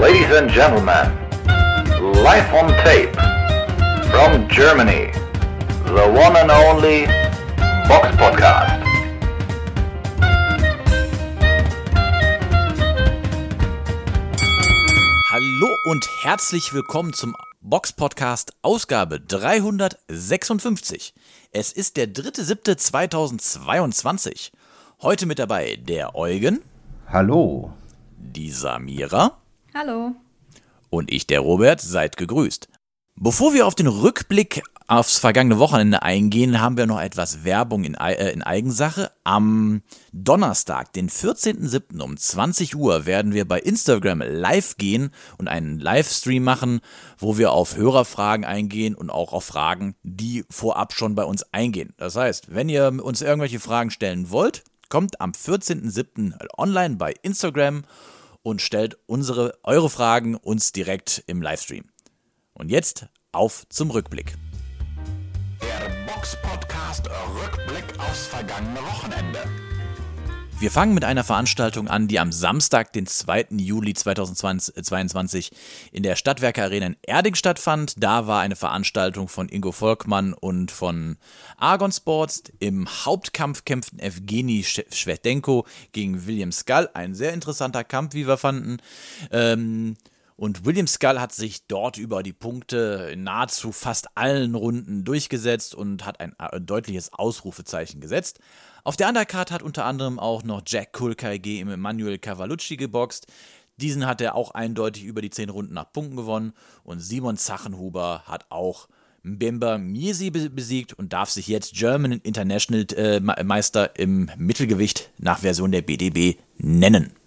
Ladies and gentlemen, live on tape from Germany, the one and only Box Podcast. Hallo und herzlich willkommen zum Box Podcast Ausgabe 356. Es ist der 3.7.2022. Heute mit dabei der Eugen. Hallo. Die Samira. Hallo. Und ich, der Robert, seid gegrüßt. Bevor wir auf den Rückblick aufs vergangene Wochenende eingehen, haben wir noch etwas Werbung in, äh, in Eigensache. Am Donnerstag, den 14.07. um 20 Uhr werden wir bei Instagram live gehen und einen Livestream machen, wo wir auf Hörerfragen eingehen und auch auf Fragen, die vorab schon bei uns eingehen. Das heißt, wenn ihr uns irgendwelche Fragen stellen wollt, kommt am 14.07. online bei Instagram und stellt unsere, eure Fragen uns direkt im Livestream. Und jetzt auf zum Rückblick. Der Box Podcast Rückblick aufs vergangene Wochenende. Wir fangen mit einer Veranstaltung an, die am Samstag, den 2. Juli 2022 in der Stadtwerke Arena in Erding stattfand. Da war eine Veranstaltung von Ingo Volkmann und von Argon Sports. Im Hauptkampf kämpften Evgeny Schwedenko gegen William Skull. Ein sehr interessanter Kampf, wie wir fanden. Ähm, und William Skull hat sich dort über die Punkte in nahezu fast allen Runden durchgesetzt und hat ein äh, deutliches Ausrufezeichen gesetzt. Auf der Undercard hat unter anderem auch noch Jack Kulkai gegen Emmanuel Cavalucci geboxt. Diesen hat er auch eindeutig über die 10 Runden nach Punkten gewonnen. Und Simon Zachenhuber hat auch Mbemba Miesi besiegt und darf sich jetzt German International äh, Meister im Mittelgewicht nach Version der BDB nennen.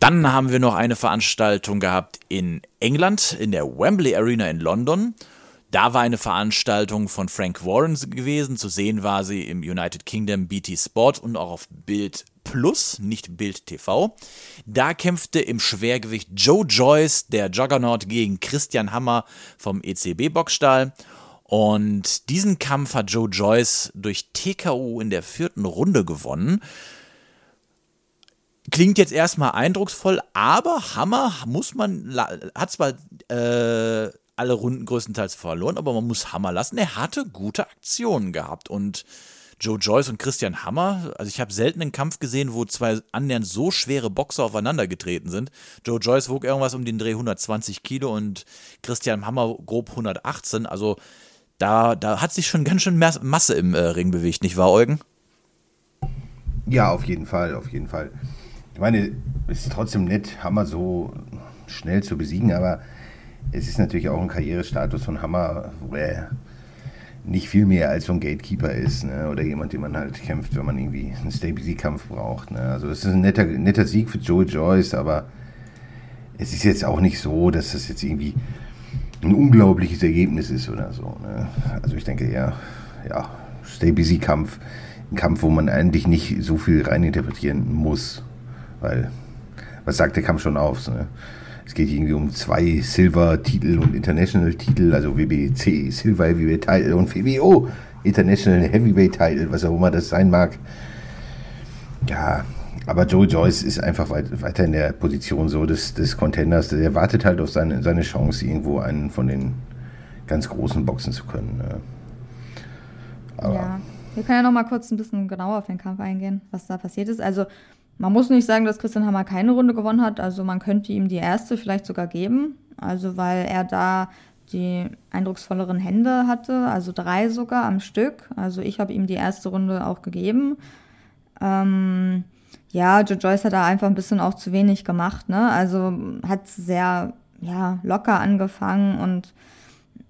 Dann haben wir noch eine Veranstaltung gehabt in England, in der Wembley Arena in London. Da war eine Veranstaltung von Frank Warren gewesen. Zu sehen war sie im United Kingdom BT Sport und auch auf Bild Plus, nicht Bild TV. Da kämpfte im Schwergewicht Joe Joyce, der Juggernaut, gegen Christian Hammer vom ECB Boxstall. Und diesen Kampf hat Joe Joyce durch TKO in der vierten Runde gewonnen. Klingt jetzt erstmal eindrucksvoll, aber Hammer muss man, hat zwar äh, alle Runden größtenteils verloren, aber man muss Hammer lassen. Er hatte gute Aktionen gehabt und Joe Joyce und Christian Hammer, also ich habe selten einen Kampf gesehen, wo zwei annähernd so schwere Boxer aufeinander getreten sind. Joe Joyce wog irgendwas um den Dreh 120 Kilo und Christian Hammer grob 118. Also da, da hat sich schon ganz schön Masse im äh, Ring bewegt, nicht wahr, Eugen? Ja, auf jeden Fall, auf jeden Fall. Ich meine, es ist trotzdem nett, Hammer so schnell zu besiegen, aber es ist natürlich auch ein Karrierestatus von Hammer, wo er nicht viel mehr als so ein Gatekeeper ist ne? oder jemand, den man halt kämpft, wenn man irgendwie einen Stability-Kampf braucht. Ne? Also es ist ein netter, netter Sieg für Joe Joyce, aber es ist jetzt auch nicht so, dass das jetzt irgendwie ein unglaubliches Ergebnis ist oder so. Ne? Also ich denke eher, ja, Stay-Busy-Kampf, ein Kampf, wo man eigentlich nicht so viel reininterpretieren muss. Weil, was sagt der Kampf schon auf? Ne? Es geht irgendwie um zwei Silver-Titel und International-Titel, also WBC Silver Heavyweight Title und WBO International Heavyweight Title, was auch immer das sein mag. Ja, aber Joe Joyce ist einfach weit, weiter in der Position so des, des Contenders. Der wartet halt auf seine, seine Chance, irgendwo einen von den ganz großen boxen zu können. Ne? Aber ja, wir können ja noch mal kurz ein bisschen genauer auf den Kampf eingehen, was da passiert ist. Also man muss nicht sagen, dass Christian Hammer keine Runde gewonnen hat. Also man könnte ihm die erste vielleicht sogar geben. Also weil er da die eindrucksvolleren Hände hatte, also drei sogar am Stück. Also ich habe ihm die erste Runde auch gegeben. Ähm, ja, Joe Joyce hat da einfach ein bisschen auch zu wenig gemacht. Ne? Also hat sehr ja, locker angefangen und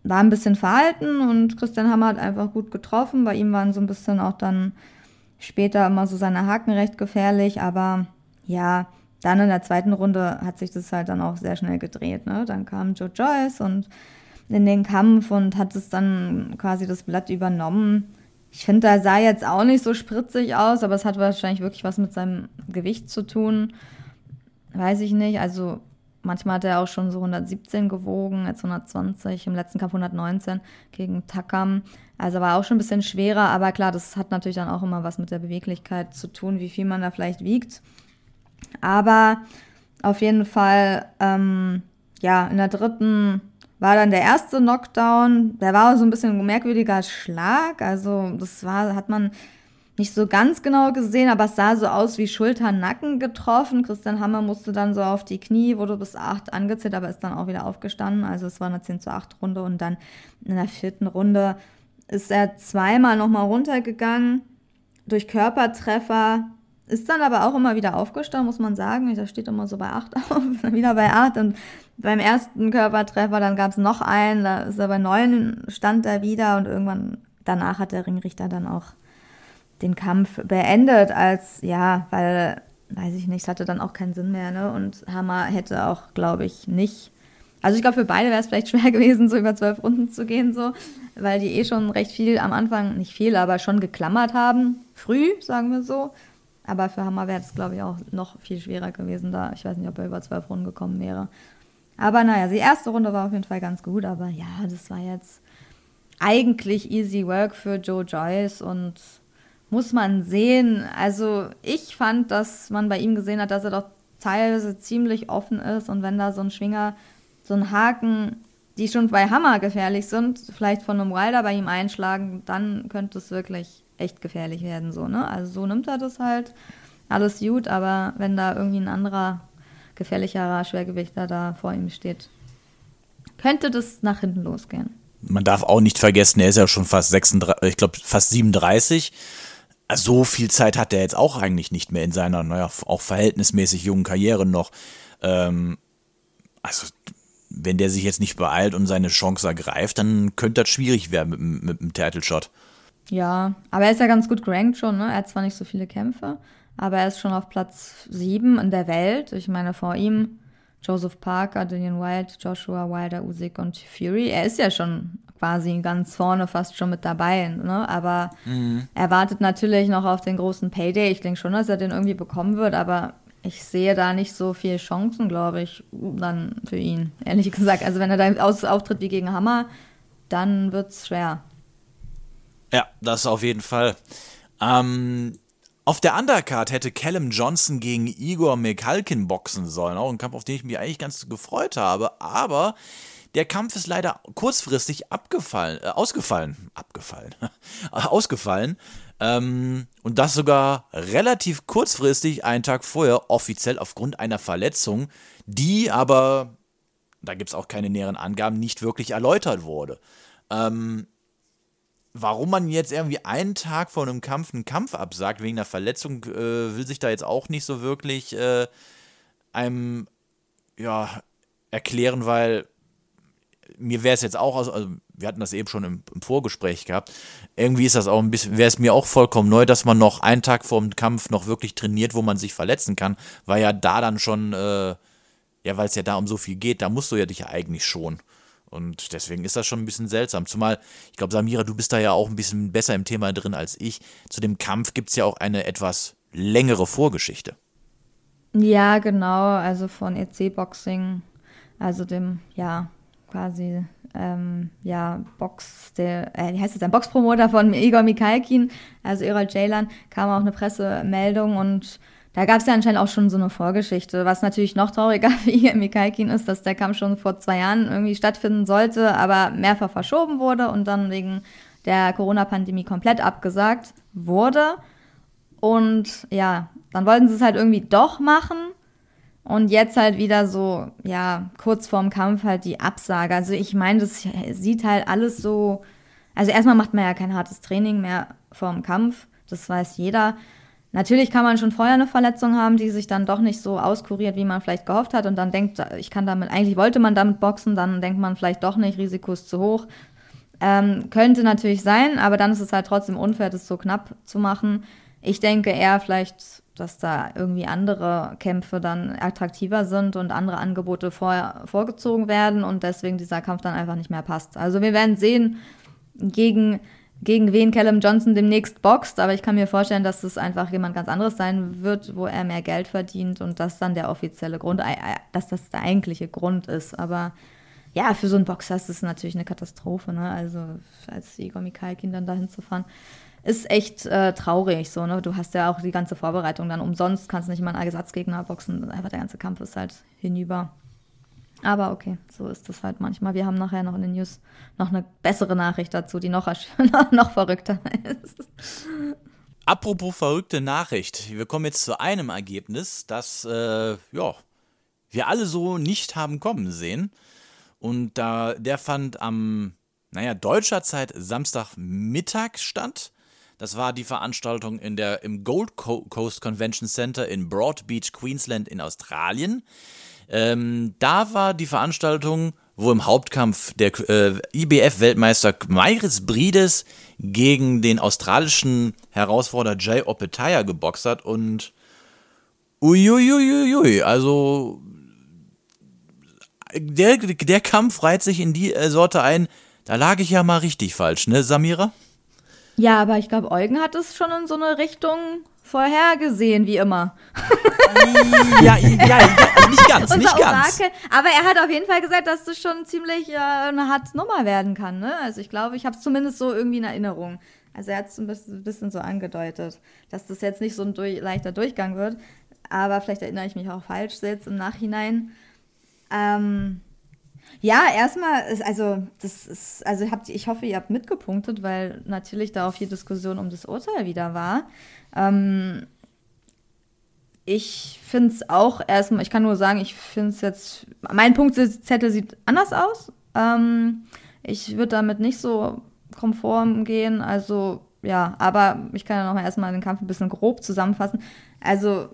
war ein bisschen verhalten und Christian Hammer hat einfach gut getroffen. Bei ihm waren so ein bisschen auch dann Später immer so seine Haken recht gefährlich, aber ja, dann in der zweiten Runde hat sich das halt dann auch sehr schnell gedreht. Ne? Dann kam Joe Joyce und in den Kampf und hat es dann quasi das Blatt übernommen. Ich finde, er sah jetzt auch nicht so spritzig aus, aber es hat wahrscheinlich wirklich was mit seinem Gewicht zu tun. Weiß ich nicht. Also manchmal hat er auch schon so 117 gewogen, jetzt 120, im letzten Kampf 119 gegen Takam. Also war auch schon ein bisschen schwerer, aber klar, das hat natürlich dann auch immer was mit der Beweglichkeit zu tun, wie viel man da vielleicht wiegt. Aber Auf jeden Fall, ähm, ja, in der dritten war dann der erste Knockdown. Der war so ein bisschen ein merkwürdiger Schlag. Also, das war, hat man nicht so ganz genau gesehen, aber es sah so aus wie Schulter-Nacken getroffen. Christian Hammer musste dann so auf die Knie, wurde bis acht angezählt, aber ist dann auch wieder aufgestanden. Also es war eine 10 zu 8 Runde und dann in der vierten Runde ist er zweimal nochmal runtergegangen durch Körpertreffer, ist dann aber auch immer wieder aufgestanden, muss man sagen. Da steht immer so bei 8 auf, wieder bei 8 und beim ersten Körpertreffer, dann gab es noch einen, da ist er bei 9, stand er wieder und irgendwann danach hat der Ringrichter dann auch den Kampf beendet, als, ja, weil, weiß ich nicht, es hatte dann auch keinen Sinn mehr, ne? Und Hammer hätte auch, glaube ich, nicht. Also ich glaube, für beide wäre es vielleicht schwer gewesen, so über zwölf Runden zu gehen, so, weil die eh schon recht viel am Anfang, nicht viel, aber schon geklammert haben. Früh, sagen wir so. Aber für Hammer wäre es, glaube ich, auch noch viel schwerer gewesen da. Ich weiß nicht, ob er über zwölf Runden gekommen wäre. Aber naja, die erste Runde war auf jeden Fall ganz gut, aber ja, das war jetzt eigentlich easy work für Joe Joyce und muss man sehen. Also ich fand, dass man bei ihm gesehen hat, dass er doch teilweise ziemlich offen ist und wenn da so ein Schwinger, so ein Haken, die schon bei Hammer gefährlich sind, vielleicht von einem Wilder bei ihm einschlagen, dann könnte es wirklich echt gefährlich werden, so, ne? Also so nimmt er das halt. Alles gut, aber wenn da irgendwie ein anderer gefährlicherer Schwergewichter da vor ihm steht, könnte das nach hinten losgehen. Man darf auch nicht vergessen, er ist ja schon fast 36, ich glaube fast 37 so viel Zeit hat er jetzt auch eigentlich nicht mehr in seiner, naja, auch verhältnismäßig jungen Karriere noch. Ähm, also, wenn der sich jetzt nicht beeilt und seine Chance ergreift, dann könnte das schwierig werden mit, mit, dem Title Shot. Ja, aber er ist ja ganz gut gerankt schon, ne? Er hat zwar nicht so viele Kämpfe, aber er ist schon auf Platz 7 in der Welt. Ich meine, vor ihm Joseph Parker, Dillian Wild, Joshua Wilder, Usyk und Fury. Er ist ja schon quasi ganz vorne fast schon mit dabei, ne? Aber mhm. er wartet natürlich noch auf den großen Payday. Ich denke schon, dass er den irgendwie bekommen wird, aber ich sehe da nicht so viele Chancen, glaube ich, dann für ihn, ehrlich gesagt. Also wenn er da aus, auftritt wie gegen Hammer, dann wird es schwer. Ja, das auf jeden Fall. Ähm, auf der Undercard hätte Callum Johnson gegen Igor Mekalkin boxen sollen. Auch ein Kampf, auf den ich mich eigentlich ganz gefreut habe. Aber der Kampf ist leider kurzfristig abgefallen, äh, ausgefallen, abgefallen, ausgefallen. Ähm, und das sogar relativ kurzfristig, einen Tag vorher, offiziell aufgrund einer Verletzung, die aber, da gibt es auch keine näheren Angaben, nicht wirklich erläutert wurde. Ähm, warum man jetzt irgendwie einen Tag vor einem Kampf einen Kampf absagt wegen einer Verletzung, äh, will sich da jetzt auch nicht so wirklich äh, einem ja, erklären, weil mir wäre es jetzt auch, also wir hatten das eben schon im, im, Vorgespräch gehabt, irgendwie ist das auch ein bisschen, wäre es mir auch vollkommen neu, dass man noch einen Tag vor dem Kampf noch wirklich trainiert, wo man sich verletzen kann, weil ja da dann schon, äh, ja, weil es ja da um so viel geht, da musst du ja dich ja eigentlich schon. Und deswegen ist das schon ein bisschen seltsam. Zumal, ich glaube, Samira, du bist da ja auch ein bisschen besser im Thema drin als ich. Zu dem Kampf gibt es ja auch eine etwas längere Vorgeschichte. Ja, genau. Also von EC Boxing, also dem, ja, quasi ähm, ja, Box, der, äh, wie heißt es, ein Boxpromoter von Igor Mikhalkin, also Errol Jailan, kam auch eine Pressemeldung und da gab es ja anscheinend auch schon so eine Vorgeschichte. Was natürlich noch trauriger für Igor Mikhalkin ist, dass der Kampf schon vor zwei Jahren irgendwie stattfinden sollte, aber mehrfach verschoben wurde und dann wegen der Corona-Pandemie komplett abgesagt wurde. Und ja, dann wollten sie es halt irgendwie doch machen und jetzt halt wieder so, ja, kurz vorm Kampf halt die Absage. Also ich meine, das sieht halt alles so. Also erstmal macht man ja kein hartes Training mehr vorm Kampf. Das weiß jeder. Natürlich kann man schon vorher eine Verletzung haben, die sich dann doch nicht so auskuriert, wie man vielleicht gehofft hat und dann denkt, ich kann damit, eigentlich wollte man damit boxen, dann denkt man vielleicht doch nicht, Risiko ist zu hoch. Ähm, könnte natürlich sein, aber dann ist es halt trotzdem unfair, das so knapp zu machen. Ich denke eher vielleicht dass da irgendwie andere Kämpfe dann attraktiver sind und andere Angebote vor, vorgezogen werden und deswegen dieser Kampf dann einfach nicht mehr passt. Also wir werden sehen, gegen, gegen wen Callum Johnson demnächst boxt, aber ich kann mir vorstellen, dass es einfach jemand ganz anderes sein wird, wo er mehr Geld verdient und das dann der offizielle Grund, dass das der eigentliche Grund ist. Aber ja, für so einen Boxer ist es natürlich eine Katastrophe, ne? Also als Igor Mikhalkin dann dahin zu fahren ist echt äh, traurig. So, ne? Du hast ja auch die ganze Vorbereitung dann umsonst, kannst nicht mal einen Ersatzgegner boxen. Einfach der ganze Kampf ist halt hinüber. Aber okay, so ist das halt manchmal. Wir haben nachher noch in den News noch eine bessere Nachricht dazu, die noch, noch verrückter ist. Apropos verrückte Nachricht. Wir kommen jetzt zu einem Ergebnis, das äh, ja, wir alle so nicht haben kommen sehen. Und da, der fand am, naja, deutscher Zeit Samstagmittag statt. Das war die Veranstaltung in der, im Gold Coast Convention Center in Broad Beach, Queensland in Australien. Ähm, da war die Veranstaltung, wo im Hauptkampf der äh, IBF-Weltmeister Mairis Brides gegen den australischen Herausforderer Jay Opetaya geboxt hat und uiuiuiui, also der, der Kampf reiht sich in die äh, Sorte ein, da lag ich ja mal richtig falsch, ne, Samira? Ja, aber ich glaube, Eugen hat es schon in so eine Richtung vorhergesehen, wie immer. ja, ja, ja, nicht ganz, nicht ganz. Aber er hat auf jeden Fall gesagt, dass das schon ziemlich äh, eine harte Nummer werden kann. Ne? Also ich glaube, ich habe es zumindest so irgendwie in Erinnerung. Also er hat es ein bisschen, bisschen, so angedeutet, dass das jetzt nicht so ein durch, leichter Durchgang wird. Aber vielleicht erinnere ich mich auch falsch jetzt im Nachhinein. Ähm, ja, erstmal, also das ist, also habt, ich hoffe, ihr habt mitgepunktet, weil natürlich da auch viel Diskussion um das Urteil wieder war. Ähm, ich finde es auch erstmal, ich kann nur sagen, ich finde es jetzt, mein Punktzettel sieht anders aus. Ähm, ich würde damit nicht so konform gehen, also ja, aber ich kann ja noch mal erstmal den Kampf ein bisschen grob zusammenfassen. Also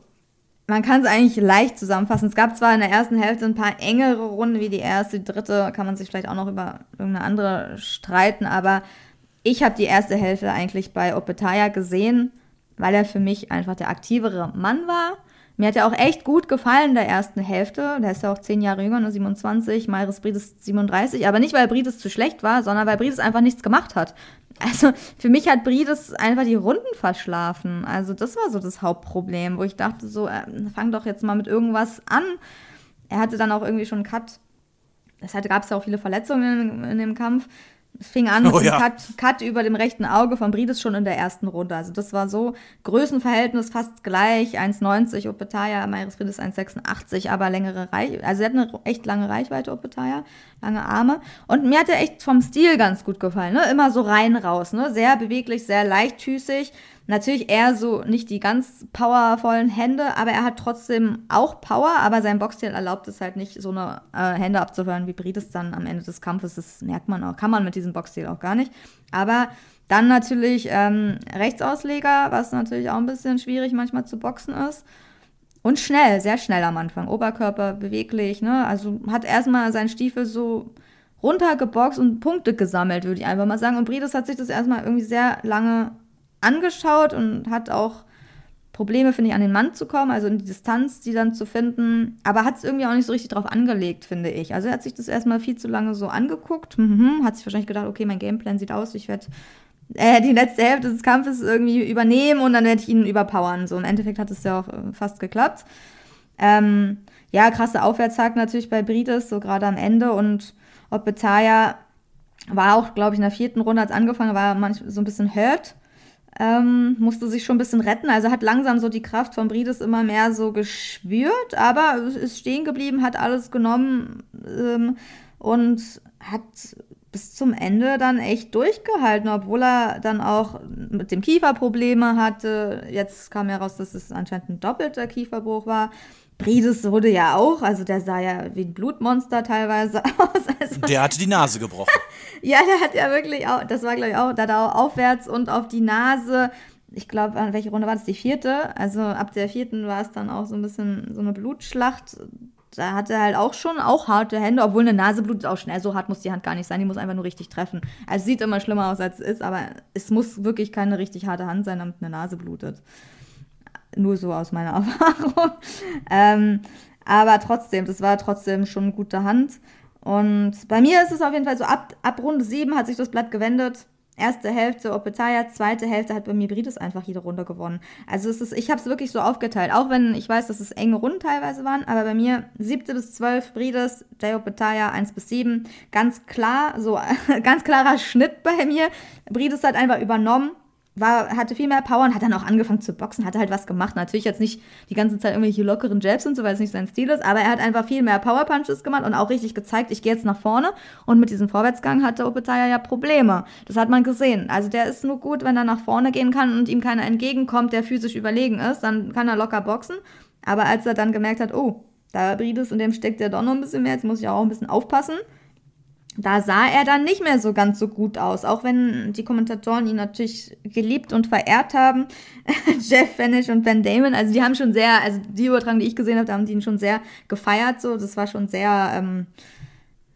man kann es eigentlich leicht zusammenfassen. Es gab zwar in der ersten Hälfte ein paar engere Runden wie die erste, die dritte kann man sich vielleicht auch noch über irgendeine andere streiten, aber ich habe die erste Hälfte eigentlich bei Opetaya gesehen, weil er für mich einfach der aktivere Mann war. Mir hat er auch echt gut gefallen in der ersten Hälfte. Der ist ja auch zehn Jahre jünger, nur 27. Myris Brides 37. Aber nicht, weil Brides zu schlecht war, sondern weil Brides einfach nichts gemacht hat. Also für mich hat Brides einfach die Runden verschlafen. Also das war so das Hauptproblem, wo ich dachte so, äh, fang doch jetzt mal mit irgendwas an. Er hatte dann auch irgendwie schon einen Cut. Deshalb gab es ja auch viele Verletzungen in, in dem Kampf. Es fing an mit oh, ja. Cut, Cut, über dem rechten Auge von Brides schon in der ersten Runde. Also das war so Größenverhältnis fast gleich. 1,90 Opetaya, Mairis Brides 1,86, aber längere Reichweite. Also er hat eine echt lange Reichweite, Opetaya, lange Arme. Und mir hat er echt vom Stil ganz gut gefallen. Ne? Immer so rein raus. Ne? Sehr beweglich, sehr leichtfüßig. Natürlich eher so nicht die ganz powervollen Hände, aber er hat trotzdem auch Power, aber sein Boxstil erlaubt es halt nicht, so eine äh, Hände abzuhören wie Brides dann am Ende des Kampfes. Das merkt man auch, kann man mit diesem Boxstil auch gar nicht. Aber dann natürlich ähm, Rechtsausleger, was natürlich auch ein bisschen schwierig manchmal zu boxen ist. Und schnell, sehr schnell am Anfang. Oberkörper beweglich, ne? Also hat erstmal seinen Stiefel so runtergeboxt und Punkte gesammelt, würde ich einfach mal sagen. Und Brides hat sich das erstmal irgendwie sehr lange angeschaut und hat auch Probleme, finde ich, an den Mann zu kommen, also in die Distanz, die dann zu finden. Aber hat es irgendwie auch nicht so richtig drauf angelegt, finde ich. Also er hat sich das erstmal viel zu lange so angeguckt, mhm, hat sich wahrscheinlich gedacht, okay, mein Gameplan sieht aus, ich werde äh, die letzte Hälfte des Kampfes irgendwie übernehmen und dann werde ich ihn überpowern. So im Endeffekt hat es ja auch äh, fast geklappt. Ähm, ja, krasse Aufwärtstag natürlich bei Brides, so gerade am Ende und ob Betaya war auch, glaube ich, in der vierten Runde, als angefangen war, manchmal so ein bisschen hurt ähm, musste sich schon ein bisschen retten. Also hat langsam so die Kraft von Brides immer mehr so gespürt, aber ist stehen geblieben, hat alles genommen ähm, und hat bis zum Ende dann echt durchgehalten, obwohl er dann auch mit dem Kiefer Probleme hatte. Jetzt kam heraus, dass es anscheinend ein doppelter Kieferbruch war. Brides wurde ja auch, also der sah ja wie ein Blutmonster teilweise aus. Also der hatte die Nase gebrochen. ja, der hat ja wirklich auch, das war glaube ich auch, da da auch aufwärts und auf die Nase. Ich glaube, an welche Runde war das? Die vierte. Also ab der vierten war es dann auch so ein bisschen so eine Blutschlacht. Da hatte er halt auch schon auch harte Hände, obwohl eine Nase blutet auch schnell. So hart muss die Hand gar nicht sein, die muss einfach nur richtig treffen. Also sieht immer schlimmer aus, als es ist, aber es muss wirklich keine richtig harte Hand sein, damit eine Nase blutet. Nur so aus meiner Erfahrung. ähm, aber trotzdem, das war trotzdem schon eine gute Hand. Und bei mir ist es auf jeden Fall so, ab, ab Runde 7 hat sich das Blatt gewendet. Erste Hälfte Opetaya, zweite Hälfte hat bei mir Brides einfach jede Runde gewonnen. Also es ist, ich habe es wirklich so aufgeteilt, auch wenn ich weiß, dass es enge Runden teilweise waren, aber bei mir siebte bis zwölf Brides, Jay Opetaya 1 bis 7, ganz klar, so ganz klarer Schnitt bei mir. Brides hat einfach übernommen war, hatte viel mehr Power und hat dann auch angefangen zu boxen, hatte halt was gemacht. Natürlich jetzt nicht die ganze Zeit irgendwelche lockeren Jabs und so, weil es nicht sein Stil ist, aber er hat einfach viel mehr Power Punches gemacht und auch richtig gezeigt, ich gehe jetzt nach vorne. Und mit diesem Vorwärtsgang hatte Opetaya ja Probleme. Das hat man gesehen. Also der ist nur gut, wenn er nach vorne gehen kann und ihm keiner entgegenkommt, der physisch überlegen ist, dann kann er locker boxen. Aber als er dann gemerkt hat, oh, da Brides in dem steckt der doch noch ein bisschen mehr, jetzt muss ich auch ein bisschen aufpassen, da sah er dann nicht mehr so ganz so gut aus, auch wenn die Kommentatoren ihn natürlich geliebt und verehrt haben. Jeff Fanish und Ben Damon, also die haben schon sehr, also die Übertragung, die ich gesehen habe, da haben die ihn schon sehr gefeiert, so, das war schon sehr, ähm,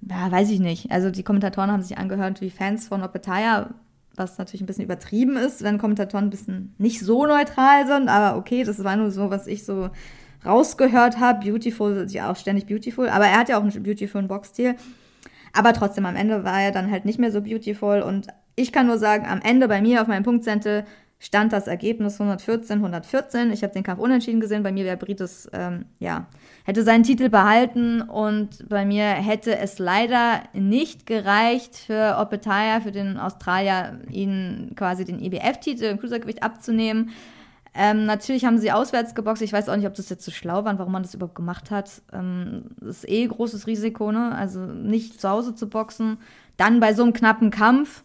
ja, weiß ich nicht. Also die Kommentatoren haben sich angehört wie Fans von Opetaya, was natürlich ein bisschen übertrieben ist, wenn Kommentatoren ein bisschen nicht so neutral sind, aber okay, das war nur so, was ich so rausgehört habe. Beautiful, ja auch ständig beautiful, aber er hat ja auch einen beautiful Boxstil. Aber trotzdem, am Ende war er dann halt nicht mehr so beautiful. Und ich kann nur sagen, am Ende bei mir auf meinem Punktzettel stand das Ergebnis 114, 114. Ich habe den Kampf unentschieden gesehen. Bei mir wäre Brites, ähm, ja, hätte seinen Titel behalten und bei mir hätte es leider nicht gereicht für Opetaya, für den Australier, ihn quasi den IBF-Titel e im Cruisergewicht abzunehmen. Ähm, natürlich haben sie auswärts geboxt. Ich weiß auch nicht, ob das jetzt so schlau war, warum man das überhaupt gemacht hat. Ähm, das ist eh großes Risiko, ne? Also nicht zu Hause zu boxen. Dann bei so einem knappen Kampf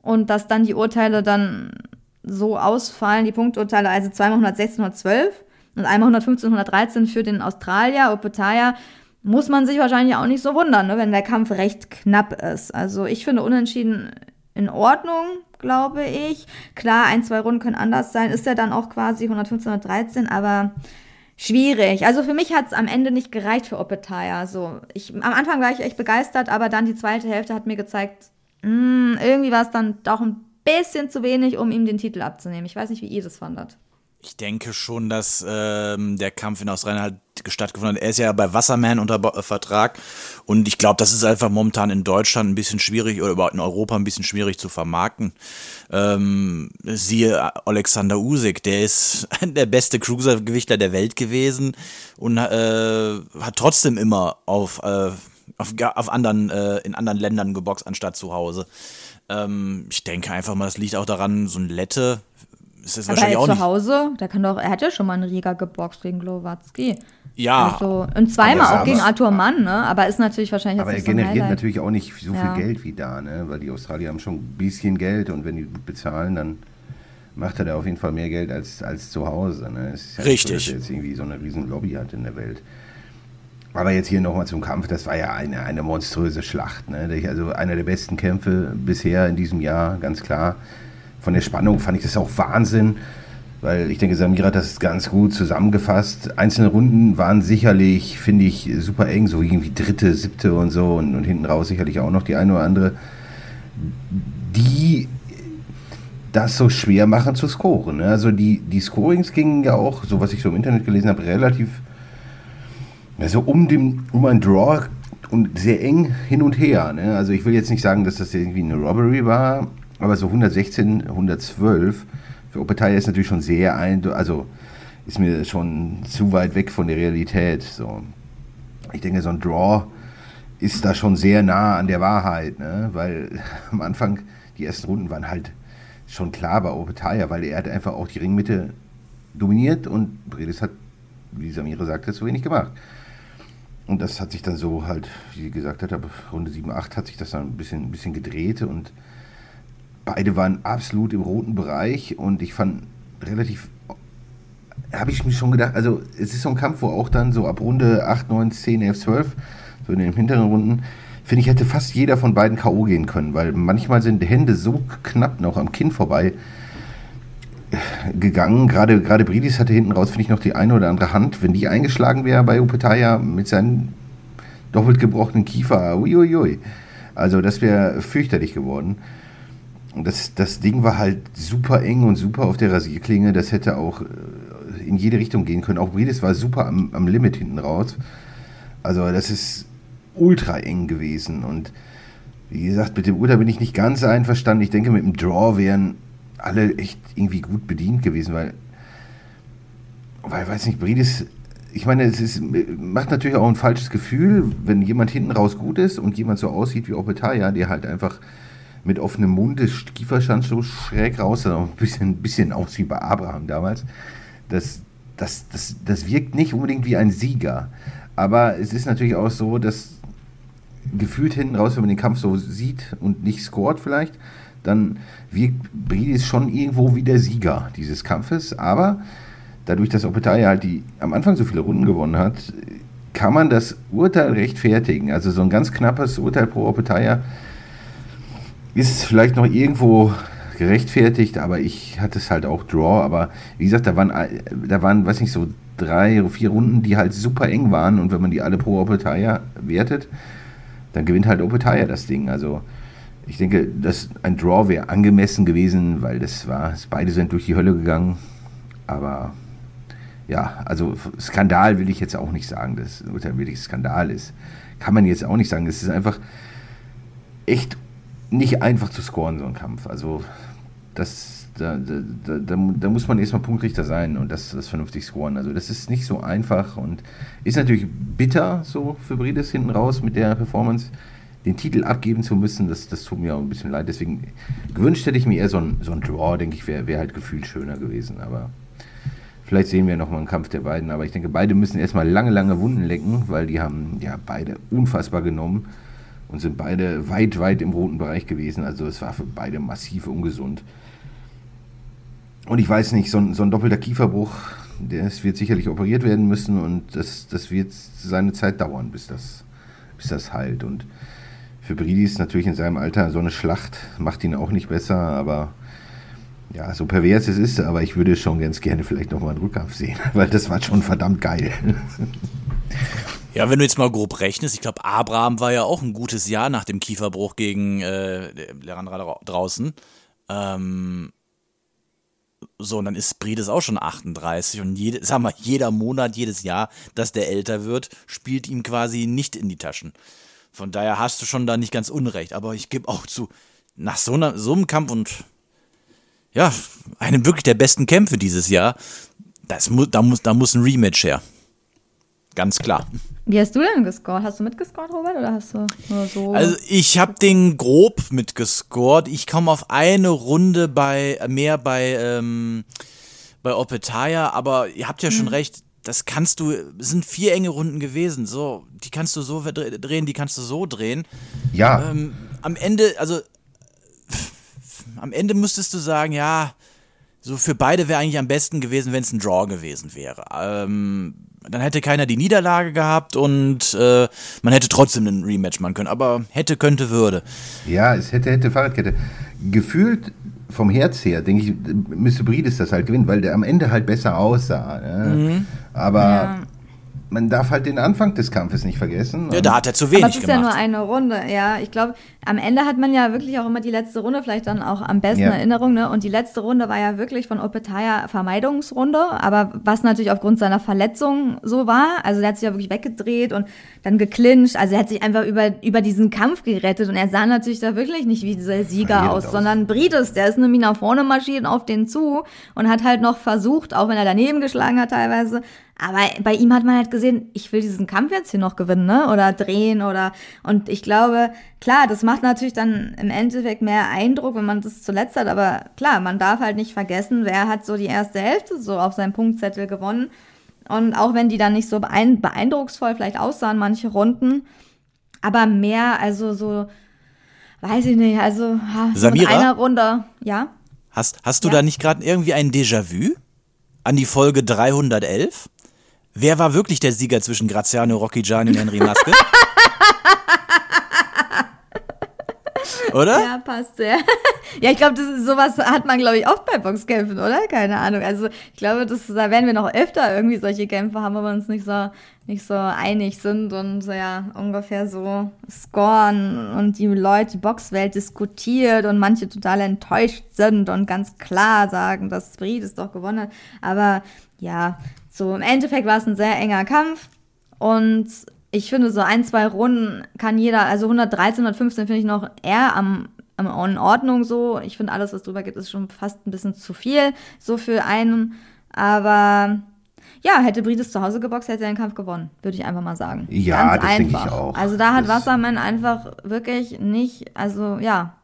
und dass dann die Urteile dann so ausfallen, die Punkturteile, also zweimal 116, 112 und einmal 115, 113 für den Australier, Opetaya, muss man sich wahrscheinlich auch nicht so wundern, ne, wenn der Kampf recht knapp ist. Also ich finde unentschieden in Ordnung glaube ich. Klar, ein, zwei Runden können anders sein. Ist ja dann auch quasi 115, 113, aber schwierig. Also für mich hat es am Ende nicht gereicht für Opetaya. So, ich, am Anfang war ich echt begeistert, aber dann die zweite Hälfte hat mir gezeigt, mh, hm, irgendwie war es dann doch ein bisschen zu wenig, um ihm den Titel abzunehmen. Ich weiß nicht, wie ihr das fandet. Ich denke schon, dass ähm, der Kampf in Australien halt stattgefunden hat. Er ist ja bei Wasserman unter äh, Vertrag und ich glaube, das ist einfach momentan in Deutschland ein bisschen schwierig oder überhaupt in Europa ein bisschen schwierig zu vermarkten. Ähm, siehe Alexander Usyk, der ist der beste Cruisergewichtler der Welt gewesen und äh, hat trotzdem immer auf, äh, auf, auf anderen, äh, in anderen Ländern geboxt anstatt zu Hause. Ähm, ich denke einfach mal, das liegt auch daran, so ein Lette ist das Aber wahrscheinlich auch zu Hause, der kann doch, er hat ja schon mal einen Riga geboxt gegen Glowatzki. Ja. Also, und zweimal auch gegen Arthur Mann, ne? Aber ist natürlich wahrscheinlich Aber er generiert so natürlich auch nicht so ja. viel Geld wie da, ne? Weil die Australier haben schon ein bisschen Geld und wenn die gut bezahlen, dann macht er da auf jeden Fall mehr Geld als, als zu Hause. Ne? Ja Richtig. So, dass er jetzt irgendwie so eine riesen Lobby hat in der Welt. Aber jetzt hier nochmal zum Kampf, das war ja eine, eine monströse Schlacht. Ne? Also einer der besten Kämpfe bisher in diesem Jahr, ganz klar von der Spannung fand ich das auch Wahnsinn, weil ich denke, Samira hat das ganz gut zusammengefasst. Einzelne Runden waren sicherlich, finde ich, super eng, so irgendwie dritte, siebte und so und, und hinten raus sicherlich auch noch die eine oder andere, die das so schwer machen zu scoren. Ne? Also die, die Scorings gingen ja auch, so was ich so im Internet gelesen habe, relativ also um, den, um ein Draw und sehr eng hin und her. Ne? Also ich will jetzt nicht sagen, dass das irgendwie eine Robbery war, aber so 116, 112 für Opetaya ist natürlich schon sehr ein, also ist mir schon zu weit weg von der Realität. So. Ich denke, so ein Draw ist da schon sehr nah an der Wahrheit, ne? weil am Anfang die ersten Runden waren halt schon klar bei Opetaya, weil er hat einfach auch die Ringmitte dominiert und Bredis hat, wie Samira sagte, zu wenig gemacht. Und das hat sich dann so halt, wie sie gesagt hat, Runde 7, 8 hat sich das dann ein bisschen, ein bisschen gedreht und beide waren absolut im roten Bereich und ich fand relativ, habe ich mir schon gedacht, also es ist so ein Kampf, wo auch dann so ab Runde 8, 9, 10, 11, 12, so in den hinteren Runden, finde ich, hätte fast jeder von beiden K.O. gehen können, weil manchmal sind Hände so knapp noch am Kinn vorbei gegangen. Gerade, gerade Bridis hatte hinten raus, finde ich, noch die eine oder andere Hand. Wenn die eingeschlagen wäre bei Upetaya mit seinem doppelt gebrochenen Kiefer, uiuiui. Also das wäre fürchterlich geworden das, das Ding war halt super eng und super auf der Rasierklinge. Das hätte auch äh, in jede Richtung gehen können. Auch Bredis war super am, am Limit hinten raus. Also das ist ultra eng gewesen. Und wie gesagt, mit dem Uhr bin ich nicht ganz einverstanden. Ich denke, mit dem Draw wären alle echt irgendwie gut bedient gewesen, weil, weil weiß nicht, Bredis, ich meine, es ist, macht natürlich auch ein falsches Gefühl, wenn jemand hinten raus gut ist und jemand so aussieht wie Opetaya, der halt einfach mit offenem Mund, der Kiefer stand so schräg raus, sah ein bisschen, bisschen aus wie bei Abraham damals. Das, das, das, das wirkt nicht unbedingt wie ein Sieger. Aber es ist natürlich auch so, dass gefühlt hinten raus, wenn man den Kampf so sieht und nicht scored vielleicht, dann wirkt Bridis schon irgendwo wie der Sieger dieses Kampfes. Aber dadurch, dass Opetaya halt die, am Anfang so viele Runden gewonnen hat, kann man das Urteil rechtfertigen. Also so ein ganz knappes Urteil pro Opetaya ist vielleicht noch irgendwo gerechtfertigt, aber ich hatte es halt auch Draw. Aber wie gesagt, da waren, da waren, weiß nicht, so drei oder vier Runden, die halt super eng waren. Und wenn man die alle pro Opetaya wertet, dann gewinnt halt Opetaya das Ding. Also ich denke, dass ein Draw wäre angemessen gewesen, weil das war, beide sind durch die Hölle gegangen. Aber ja, also Skandal will ich jetzt auch nicht sagen, dass es wirklich Skandal ist. Kann man jetzt auch nicht sagen. Es ist einfach echt nicht einfach zu scoren, so ein Kampf. Also das, da, da, da, da muss man erstmal Punktrichter sein und das, das vernünftig scoren. Also das ist nicht so einfach und ist natürlich bitter so für Brides hinten raus mit der Performance den Titel abgeben zu müssen, das, das tut mir auch ein bisschen leid. Deswegen gewünscht hätte ich mir eher so ein, so ein Draw, denke ich, wäre wär halt gefühlt schöner gewesen. Aber vielleicht sehen wir nochmal einen Kampf der beiden. Aber ich denke, beide müssen erstmal lange, lange Wunden lecken, weil die haben ja beide unfassbar genommen und sind beide weit, weit im roten Bereich gewesen. Also es war für beide massiv ungesund. Und ich weiß nicht, so ein, so ein doppelter Kieferbruch, das wird sicherlich operiert werden müssen und das, das wird seine Zeit dauern, bis das, bis das heilt. Und für Bridis natürlich in seinem Alter so eine Schlacht macht ihn auch nicht besser, aber ja, so pervers es ist, aber ich würde schon ganz gerne vielleicht nochmal einen Rückkampf sehen, weil das war schon verdammt geil. Ja, wenn du jetzt mal grob rechnest, ich glaube, Abraham war ja auch ein gutes Jahr nach dem Kieferbruch gegen äh, Lerandra draußen. Ähm, so, und dann ist Brides auch schon 38 und jede, sag mal, jeder Monat, jedes Jahr, dass der älter wird, spielt ihm quasi nicht in die Taschen. Von daher hast du schon da nicht ganz unrecht. Aber ich gebe auch zu, nach so, einer, so einem Kampf und ja, einem wirklich der besten Kämpfe dieses Jahr, das mu da, muss, da muss ein Rematch her. Ganz klar. Wie hast du denn gescored? Hast du mitgescored, Robert, oder hast du nur so? Also ich habe den grob mitgescored. Ich komme auf eine Runde bei mehr bei ähm, bei Opetaya, aber ihr habt ja mhm. schon recht das kannst du, es sind vier enge Runden gewesen, so, die kannst du so drehen, die kannst du so drehen. Ja. Ähm, am Ende, also, am Ende müsstest du sagen, ja, so für beide wäre eigentlich am besten gewesen, wenn es ein Draw gewesen wäre. Ähm, dann hätte keiner die Niederlage gehabt und äh, man hätte trotzdem einen Rematch machen können. Aber hätte, könnte, würde. Ja, es hätte, hätte Fahrradkette. Gefühlt vom Herz her, denke ich, müsste Brides das halt gewinnen, weil der am Ende halt besser aussah. Ne? Mhm. Aber ja man darf halt den Anfang des Kampfes nicht vergessen. Ja, da hat er zu wenig gemacht. Aber es ist gemacht. ja nur eine Runde, ja. Ich glaube, am Ende hat man ja wirklich auch immer die letzte Runde vielleicht dann auch am besten ja. Erinnerung, ne? Und die letzte Runde war ja wirklich von Opetaya Vermeidungsrunde, aber was natürlich aufgrund seiner Verletzung so war. Also der hat sich ja wirklich weggedreht und dann geklincht. Also er hat sich einfach über, über diesen Kampf gerettet und er sah natürlich da wirklich nicht wie dieser Sieger aus, aus, sondern Brides, der ist nämlich nach vorne marschiert auf den zu und hat halt noch versucht, auch wenn er daneben geschlagen hat teilweise, aber bei ihm hat man halt gesehen, ich will diesen Kampf jetzt hier noch gewinnen, ne? Oder drehen oder und ich glaube, klar, das macht natürlich dann im Endeffekt mehr Eindruck, wenn man das zuletzt hat, aber klar, man darf halt nicht vergessen, wer hat so die erste Hälfte so auf seinem Punktzettel gewonnen. Und auch wenn die dann nicht so beeindrucksvoll vielleicht aussahen, manche Runden, aber mehr, also so, weiß ich nicht, also Samira, mit einer Runde, ja. Hast, hast du ja? da nicht gerade irgendwie ein Déjà-vu an die Folge 311? Wer war wirklich der Sieger zwischen Graziano Rocchigiani und Henry Maske? oder? Ja, passt sehr. ja, ich glaube, sowas hat man, glaube ich, oft bei Boxkämpfen, oder? Keine Ahnung. Also ich glaube, das, da werden wir noch öfter irgendwie solche Kämpfe haben, wo wir uns nicht so, nicht so einig sind und so, ja, ungefähr so scoren und die Leute, die Boxwelt diskutiert und manche total enttäuscht sind und ganz klar sagen, dass Speed es doch gewonnen. Aber ja, so, im Endeffekt war es ein sehr enger Kampf und ich finde, so ein, zwei Runden kann jeder, also 113, 115 finde ich noch eher am, am in Ordnung so. Ich finde, alles, was drüber geht, ist schon fast ein bisschen zu viel, so für einen. Aber ja, hätte Brides zu Hause geboxt, hätte er den Kampf gewonnen, würde ich einfach mal sagen. Ja, Ganz das einfach. Ich auch. Also da hat das Wassermann einfach wirklich nicht, also ja,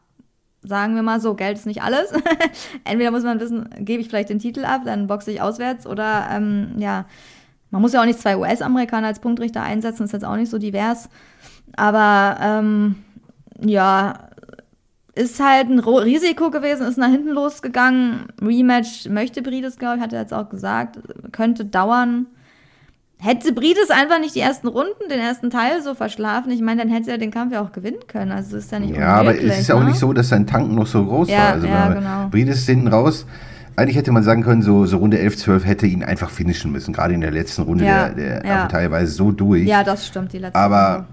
sagen wir mal so, Geld ist nicht alles. Entweder muss man wissen, gebe ich vielleicht den Titel ab, dann boxe ich auswärts oder ähm, ja, man muss ja auch nicht zwei US-Amerikaner als Punktrichter einsetzen, ist jetzt auch nicht so divers. Aber ähm, ja, ist halt ein Risiko gewesen, ist nach hinten losgegangen. Rematch möchte Brides, glaube ich, hat er jetzt auch gesagt, könnte dauern. Hätte Brides einfach nicht die ersten Runden, den ersten Teil so verschlafen, ich meine, dann hätte er den Kampf ja auch gewinnen können. Also ist ja nicht Ja, aber es ist ja ne? auch nicht so, dass sein Tanken noch so groß ja, war. Also ja, genau. Brides hinten raus. Eigentlich hätte man sagen können, so, so Runde 11, 12 hätte ihn einfach finishen müssen. Gerade in der letzten Runde, ja, der, der ja. teilweise so durch. Ja, das stimmt, die letzte Aber Runde.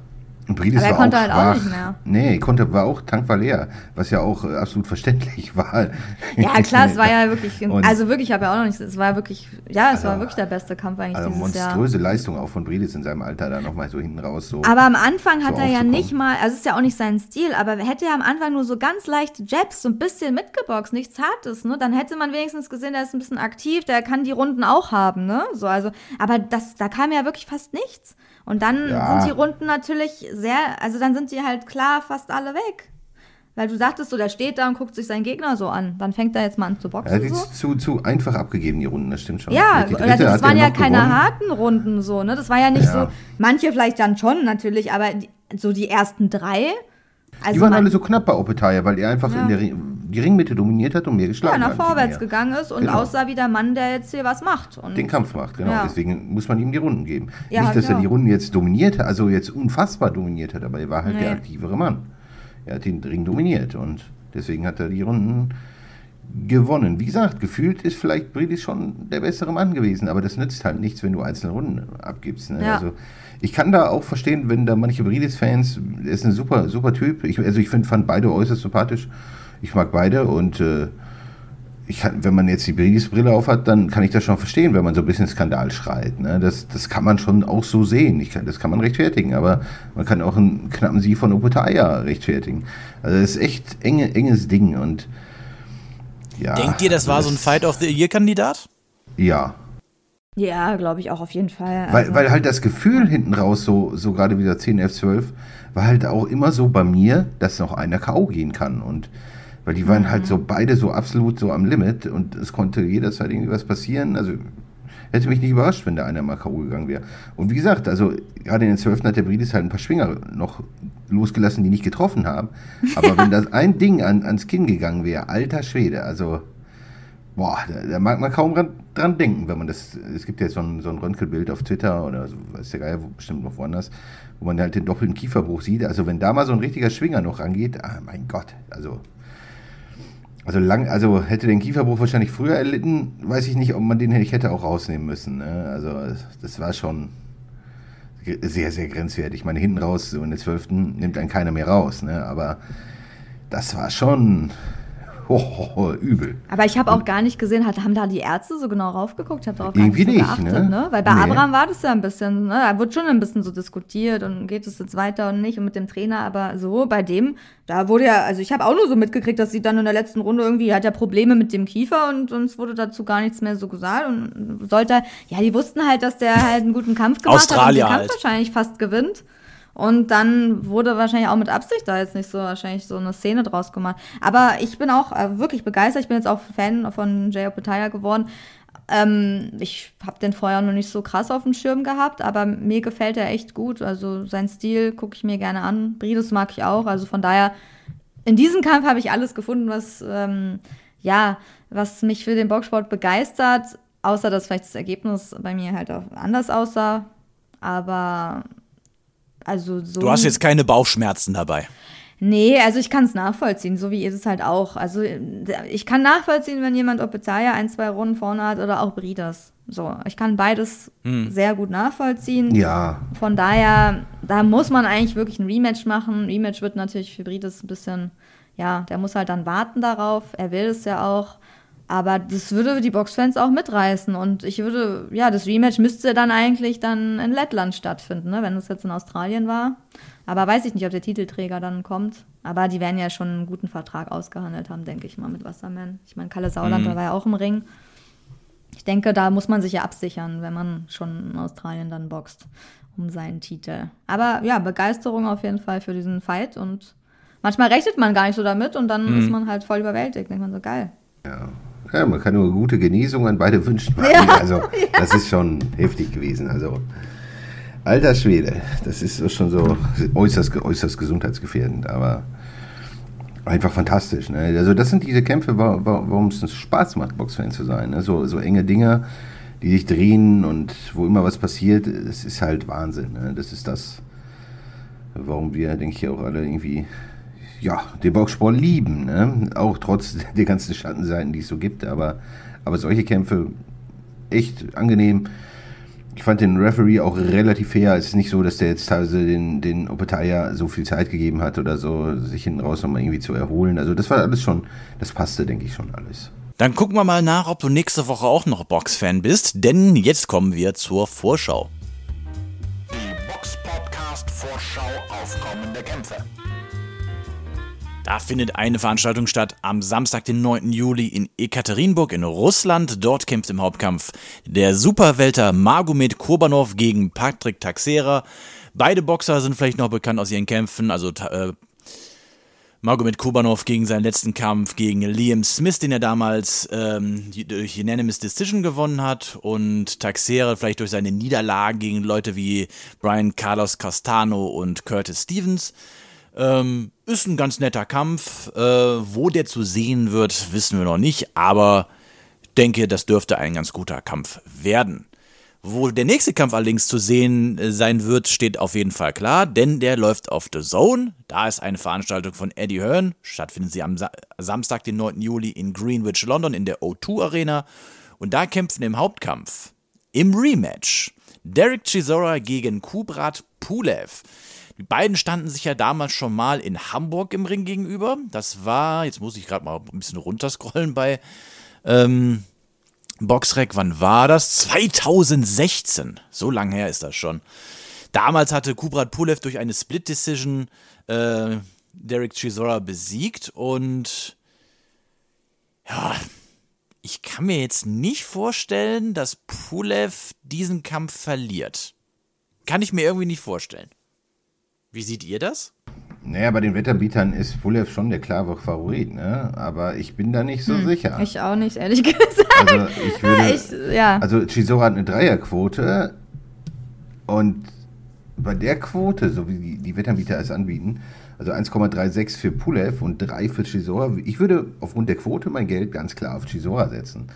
Und Brides Aber er war konnte auch halt schwach. auch nicht mehr. Nee, konnte, war auch, Tank war leer, was ja auch äh, absolut verständlich war. Ja, klar, es war ja wirklich, Und- also wirklich, ich habe ja auch noch nicht, es war wirklich, ja, es war Also- wirklich der beste Kampf eigentlich Also dieses Jahr. monströse Leistung auch von Brides in seinem Alter, da nochmal so hinten raus. So. Aber am Anfang hat so er ja nicht mal, also es ist ja auch nicht sein Stil, aber hätte er am Anfang nur so ganz leichte Jabs, so ein bisschen mitgeboxt, nichts Hartes, ne? Dann hätte man wenigstens gesehen, der ist ein bisschen aktiv, der kann die Runden auch haben, ne? So, also, aber das, da kam ja wirklich fast nichts. Und dann Ja. sind die Runden natürlich sehr, also dann sind die halt klar fast alle weg. Weil du sagtest so, der steht da und guckt sich seinen Gegner so an. Dann fängt er jetzt mal an zu er boxen. hat so. zu, zu einfach abgegeben, die Runden, das stimmt schon. Ja, also das waren ja keine gewonnen. harten Runden so, ne? Das war ja nicht Ja. so, manche vielleicht dann schon natürlich, aber die, so die ersten drei. Also Die waren alle so knapp bei Opetaya, weil er einfach Ja. in der die Ringmitte dominiert hat und mehr ja, geschlagen nach hat. viel vorwärts mehr. gegangen ist und Genau. aussah wie der Mann, der jetzt hier was macht. Und Den Kampf macht, genau. Ja. Deswegen muss man ihm die Runden geben. Ja, Nicht, dass er genau. die Runden jetzt dominiert hat, also jetzt unfassbar dominiert hat, aber er war halt Nee. der aktivere Mann. Er hat den Ring dominiert und deswegen hat er die Runden gewonnen. Wie gesagt, gefühlt ist vielleicht Bridis schon der bessere Mann gewesen, aber das nützt halt nichts, wenn du einzelne Runden abgibst. Ne? Ja. Also ich kann da auch verstehen, wenn da manche Bridis-Fans, er ist ein super, super Typ. Ich, also ich find, fand beide äußerst sympathisch. Ich mag beide und äh, ich wenn man jetzt die Bridis-Brille aufhat, dann kann ich das schon verstehen, wenn man so ein bisschen Skandal schreit. Ne? Das, das kann man schon auch so sehen. Ich kann, das kann man rechtfertigen, aber man kann auch einen knappen Sieg von Oputaya rechtfertigen. Also das ist echt enge, enges Ding und ja. Denkt ihr, das war so ein Fight of the Year-Kandidat? Ja. ja, glaube ich auch auf jeden Fall. Weil, Also, weil halt das Gefühl hinten raus, so, so gerade wieder 10, 11, 12, war halt auch immer so bei mir, dass noch einer K.O. gehen kann. Und weil die waren halt so beide so absolut so am Limit und es konnte jederzeit irgendwie was passieren. Also hätte mich nicht überrascht, wenn da einer mal K.O. gegangen wäre. Und wie gesagt, also gerade in den 12. hat der Bridis halt ein paar Schwinger noch losgelassen, die nicht getroffen haben. Aber wenn das ein Ding an, ans Kinn gegangen wäre, alter Schwede, also Boah, da, da mag man kaum dran, dran denken, wenn man das. Es gibt ja so ein, so ein Röntgenbild auf Twitter oder so, weiß der Geier, bestimmt noch woanders, wo man halt den doppelten Kieferbruch sieht. Also, wenn da mal so ein richtiger Schwinger noch rangeht, ah, mein Gott, also. Also, lang, also hätte den Kieferbruch wahrscheinlich früher erlitten, weiß ich nicht, ob man den nicht hätte auch rausnehmen müssen. Ne? Also, das, war schon sehr, sehr grenzwertig. Ich meine, hinten raus, so in der 12. nimmt einen keiner mehr raus, ne? aber das war schon oh, übel. aber ich habe auch gar nicht gesehen, hat, haben da die Ärzte so genau raufgeguckt? Ich habe darauf gar Irgendwie nicht so nicht, geachtet, ne? ne? Weil bei Nee. Abraham war das ja ein bisschen, ne? Da wurde schon ein bisschen so diskutiert und geht es jetzt weiter und nicht und mit dem Trainer, aber so bei dem, da wurde ja, also ich habe auch nur so mitgekriegt, dass sie dann in der letzten Runde irgendwie hat er Probleme mit dem Kiefer und sonst wurde dazu gar nichts mehr so gesagt und sollte, ja, die wussten halt, dass der halt einen guten Kampf gemacht Australier hat und den Kampf halt. wahrscheinlich fast gewinnt. Und dann wurde wahrscheinlich auch mit Absicht da jetzt nicht so wahrscheinlich so eine Szene draus gemacht. Aber ich bin auch äh, wirklich begeistert. Ich bin jetzt auch Fan von Jay Opetaya geworden. Ähm, ich habe den vorher noch nicht so krass auf dem Schirm gehabt, aber mir gefällt er echt gut. Also sein Stil gucke ich mir gerne an. Brides mag ich auch. Also von daher, in diesem Kampf habe ich alles gefunden, was ähm, ja, was mich für den Boxsport begeistert. Außer dass vielleicht das Ergebnis bei mir halt auch anders aussah. Aber also so. Du hast jetzt keine Bauchschmerzen dabei. Nee, also ich kann es nachvollziehen, so wie ihr es halt auch. Also ich kann nachvollziehen, wenn jemand Opetaya ein, zwei Runden vorne hat oder auch Bridas. So, ich kann beides sehr gut nachvollziehen. Ja, Von daher, da muss man eigentlich wirklich ein Rematch machen. Ein Rematch wird natürlich für Bridas ein bisschen, ja, der muss halt dann warten darauf. Er will es ja auch. Aber das würde die Boxfans auch mitreißen. Und ich würde, ja, das Rematch müsste dann eigentlich dann in Lettland stattfinden, ne? wenn es jetzt in Australien war. Aber weiß ich nicht, ob der Titelträger dann kommt. Aber die werden ja schon einen guten Vertrag ausgehandelt haben, denke ich mal, mit Wasserman. Ich meine, Kalle Sauland, der war ja auch im Ring. Ich denke, da muss man sich ja absichern, wenn man schon in Australien dann boxt um seinen Titel. Aber ja, Begeisterung auf jeden Fall für diesen Fight und manchmal rechnet man gar nicht so damit und dann mhm. ist man halt voll überwältigt. Denkt man so, geil. Ja. Ja, man kann nur gute Genesung an beide wünschen. Ja, also, das ist schon heftig gewesen. Also, alter Schwede, das ist schon so äußerst, äußerst gesundheitsgefährdend, aber einfach fantastisch. Ne? Also, das sind diese Kämpfe, warum es Spaß macht, Boxfan zu sein. Ne? So, so enge Dinge, die sich drehen und wo immer was passiert, das ist halt Wahnsinn. Ne? Das ist das, warum wir, denke ich, auch alle irgendwie ja, den Boxsport lieben, ne? auch trotz der ganzen Schattenseiten, die es so gibt. Aber, aber solche Kämpfe echt angenehm. Ich fand den Referee auch relativ fair. Es ist nicht so, dass der jetzt teilweise den, den Opetaya so viel Zeit gegeben hat oder so, sich hinten raus nochmal irgendwie zu erholen. Also das war alles schon, das passte, denke ich, schon alles. Dann gucken wir mal nach, ob du nächste Woche auch noch Boxfan bist, denn jetzt kommen wir zur Vorschau. Die Box Podcast Vorschau auf kommende Kämpfe. Da findet eine Veranstaltung statt am Samstag, den 9. Juli in Ekaterinburg in Russland. Dort kämpft im Hauptkampf der Superwelter Magomed Kurbanov gegen Patrick Taxera. Beide Boxer sind vielleicht noch bekannt aus ihren Kämpfen. Also äh, Magomed Kurbanov gegen seinen letzten Kampf gegen Liam Smith, den er damals ähm, durch Unanimous Decision gewonnen hat. Und Taxera vielleicht durch seine Niederlagen gegen Leute wie Brian Carlos Castano und Curtis Stevens. Ähm, ist ein ganz netter Kampf. Äh, wo der zu sehen wird, wissen wir noch nicht, aber denke, das dürfte ein ganz guter Kampf werden. Wo der nächste Kampf allerdings zu sehen äh, sein wird, steht auf jeden Fall klar, denn der läuft auf The Zone. Da ist eine Veranstaltung von Eddie Hearn. Stattfindet sie am Sa Samstag, den 9. Juli in Greenwich, London, in der O2 Arena. Und da kämpfen im Hauptkampf, im Rematch, Derek Chisora gegen Kubrat Pulev. Die beiden standen sich ja damals schon mal in Hamburg im Ring gegenüber. Das war, jetzt muss ich gerade mal ein bisschen runterscrollen bei ähm, Boxrec. Wann war das? 2016. So lange her ist das schon. Damals hatte Kubrat Pulev durch eine Split Decision äh, Derek Chisora besiegt und ja, ich kann mir jetzt nicht vorstellen, dass Pulev diesen Kampf verliert. Kann ich mir irgendwie nicht vorstellen. Wie seht ihr das? Naja, bei den Wetterbietern ist Pulev schon der klare Favorit, ne? Aber ich bin da nicht so hm, sicher. Ich auch nicht, ehrlich gesagt. Also ich würde. Ich, ja. Also Chisora hat eine Dreierquote und bei der Quote, so wie die, die Wetterbieter es anbieten, also 1,36 für Pulev und 3 für Chisora, ich würde aufgrund der Quote mein Geld ganz klar auf Chisora setzen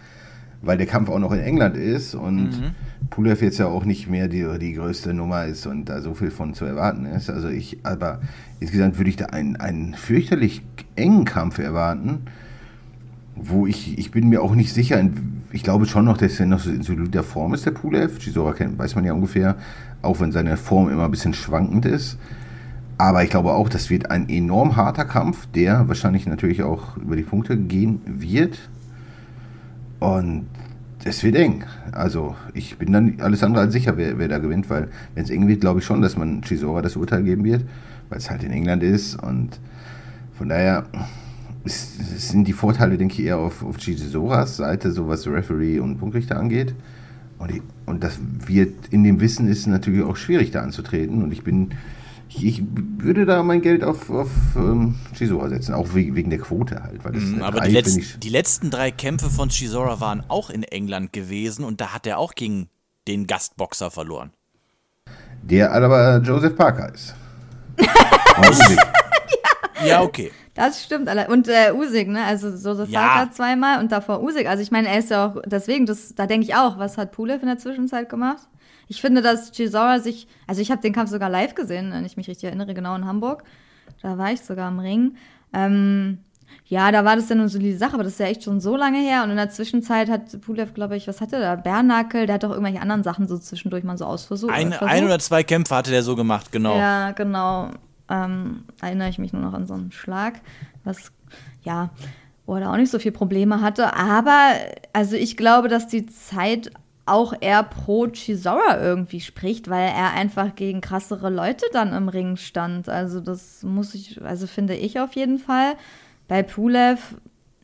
weil der Kampf auch noch in England ist und mhm. Pulev jetzt ja auch nicht mehr die, die größte Nummer ist und da so viel von zu erwarten ist. Also ich, aber insgesamt würde ich da einen, einen fürchterlich engen Kampf erwarten, wo ich, ich bin mir auch nicht sicher, ich glaube schon noch, dass er noch so in solider Form ist, der Pulev. Chisora kennt, weiß man ja ungefähr, auch wenn seine Form immer ein bisschen schwankend ist. Aber ich glaube auch, das wird ein enorm harter Kampf, der wahrscheinlich natürlich auch über die Punkte gehen wird. Und es wird eng. Also ich bin dann alles andere als sicher, wer, wer da gewinnt, weil wenn es eng wird, glaube ich schon, dass man Chisora das Urteil geben wird, weil es halt in England ist. Und von daher ist, sind die Vorteile, denke ich, eher auf, auf Chisoras Seite, so was Referee und Punktrichter angeht. Und, ich, und das wird in dem Wissen ist natürlich auch schwierig da anzutreten. Und ich bin ich würde da mein Geld auf, auf ähm, Chisora setzen, auch wegen der Quote halt. Weil das mm, aber die, Letz-, die, letzten drei Kämpfe von Chisora waren auch in England gewesen und da hat er auch gegen den Gastboxer verloren. Der aber Joseph Parker ist. ja. ja, okay. Das stimmt. Und äh, Usig, ne? Also Joseph ja. Parker zweimal und davor Usig. Also ich meine, er ist ja auch, deswegen, das, da denke ich auch, was hat Pulev in der Zwischenzeit gemacht? Ich finde, dass Chisora sich, also ich habe den Kampf sogar live gesehen, wenn ich mich richtig erinnere, genau in Hamburg. Da war ich sogar im Ring. Ähm, ja, da war das ja nur so die Sache, aber das ist ja echt schon so lange her. Und in der Zwischenzeit hat Pulev, glaube ich, was hatte der? Bernakel, der hat doch irgendwelche anderen Sachen so zwischendurch mal so ausversucht. Ein, ein oder zwei Kämpfe hatte der so gemacht, genau. Ja, genau. Ähm, erinnere ich mich nur noch an so einen Schlag, was, ja, wo er auch nicht so viele Probleme hatte. Aber, also ich glaube, dass die Zeit auch eher pro Chisora irgendwie spricht, weil er einfach gegen krassere Leute dann im Ring stand. Also das muss ich, also finde ich auf jeden Fall. Bei Pulev,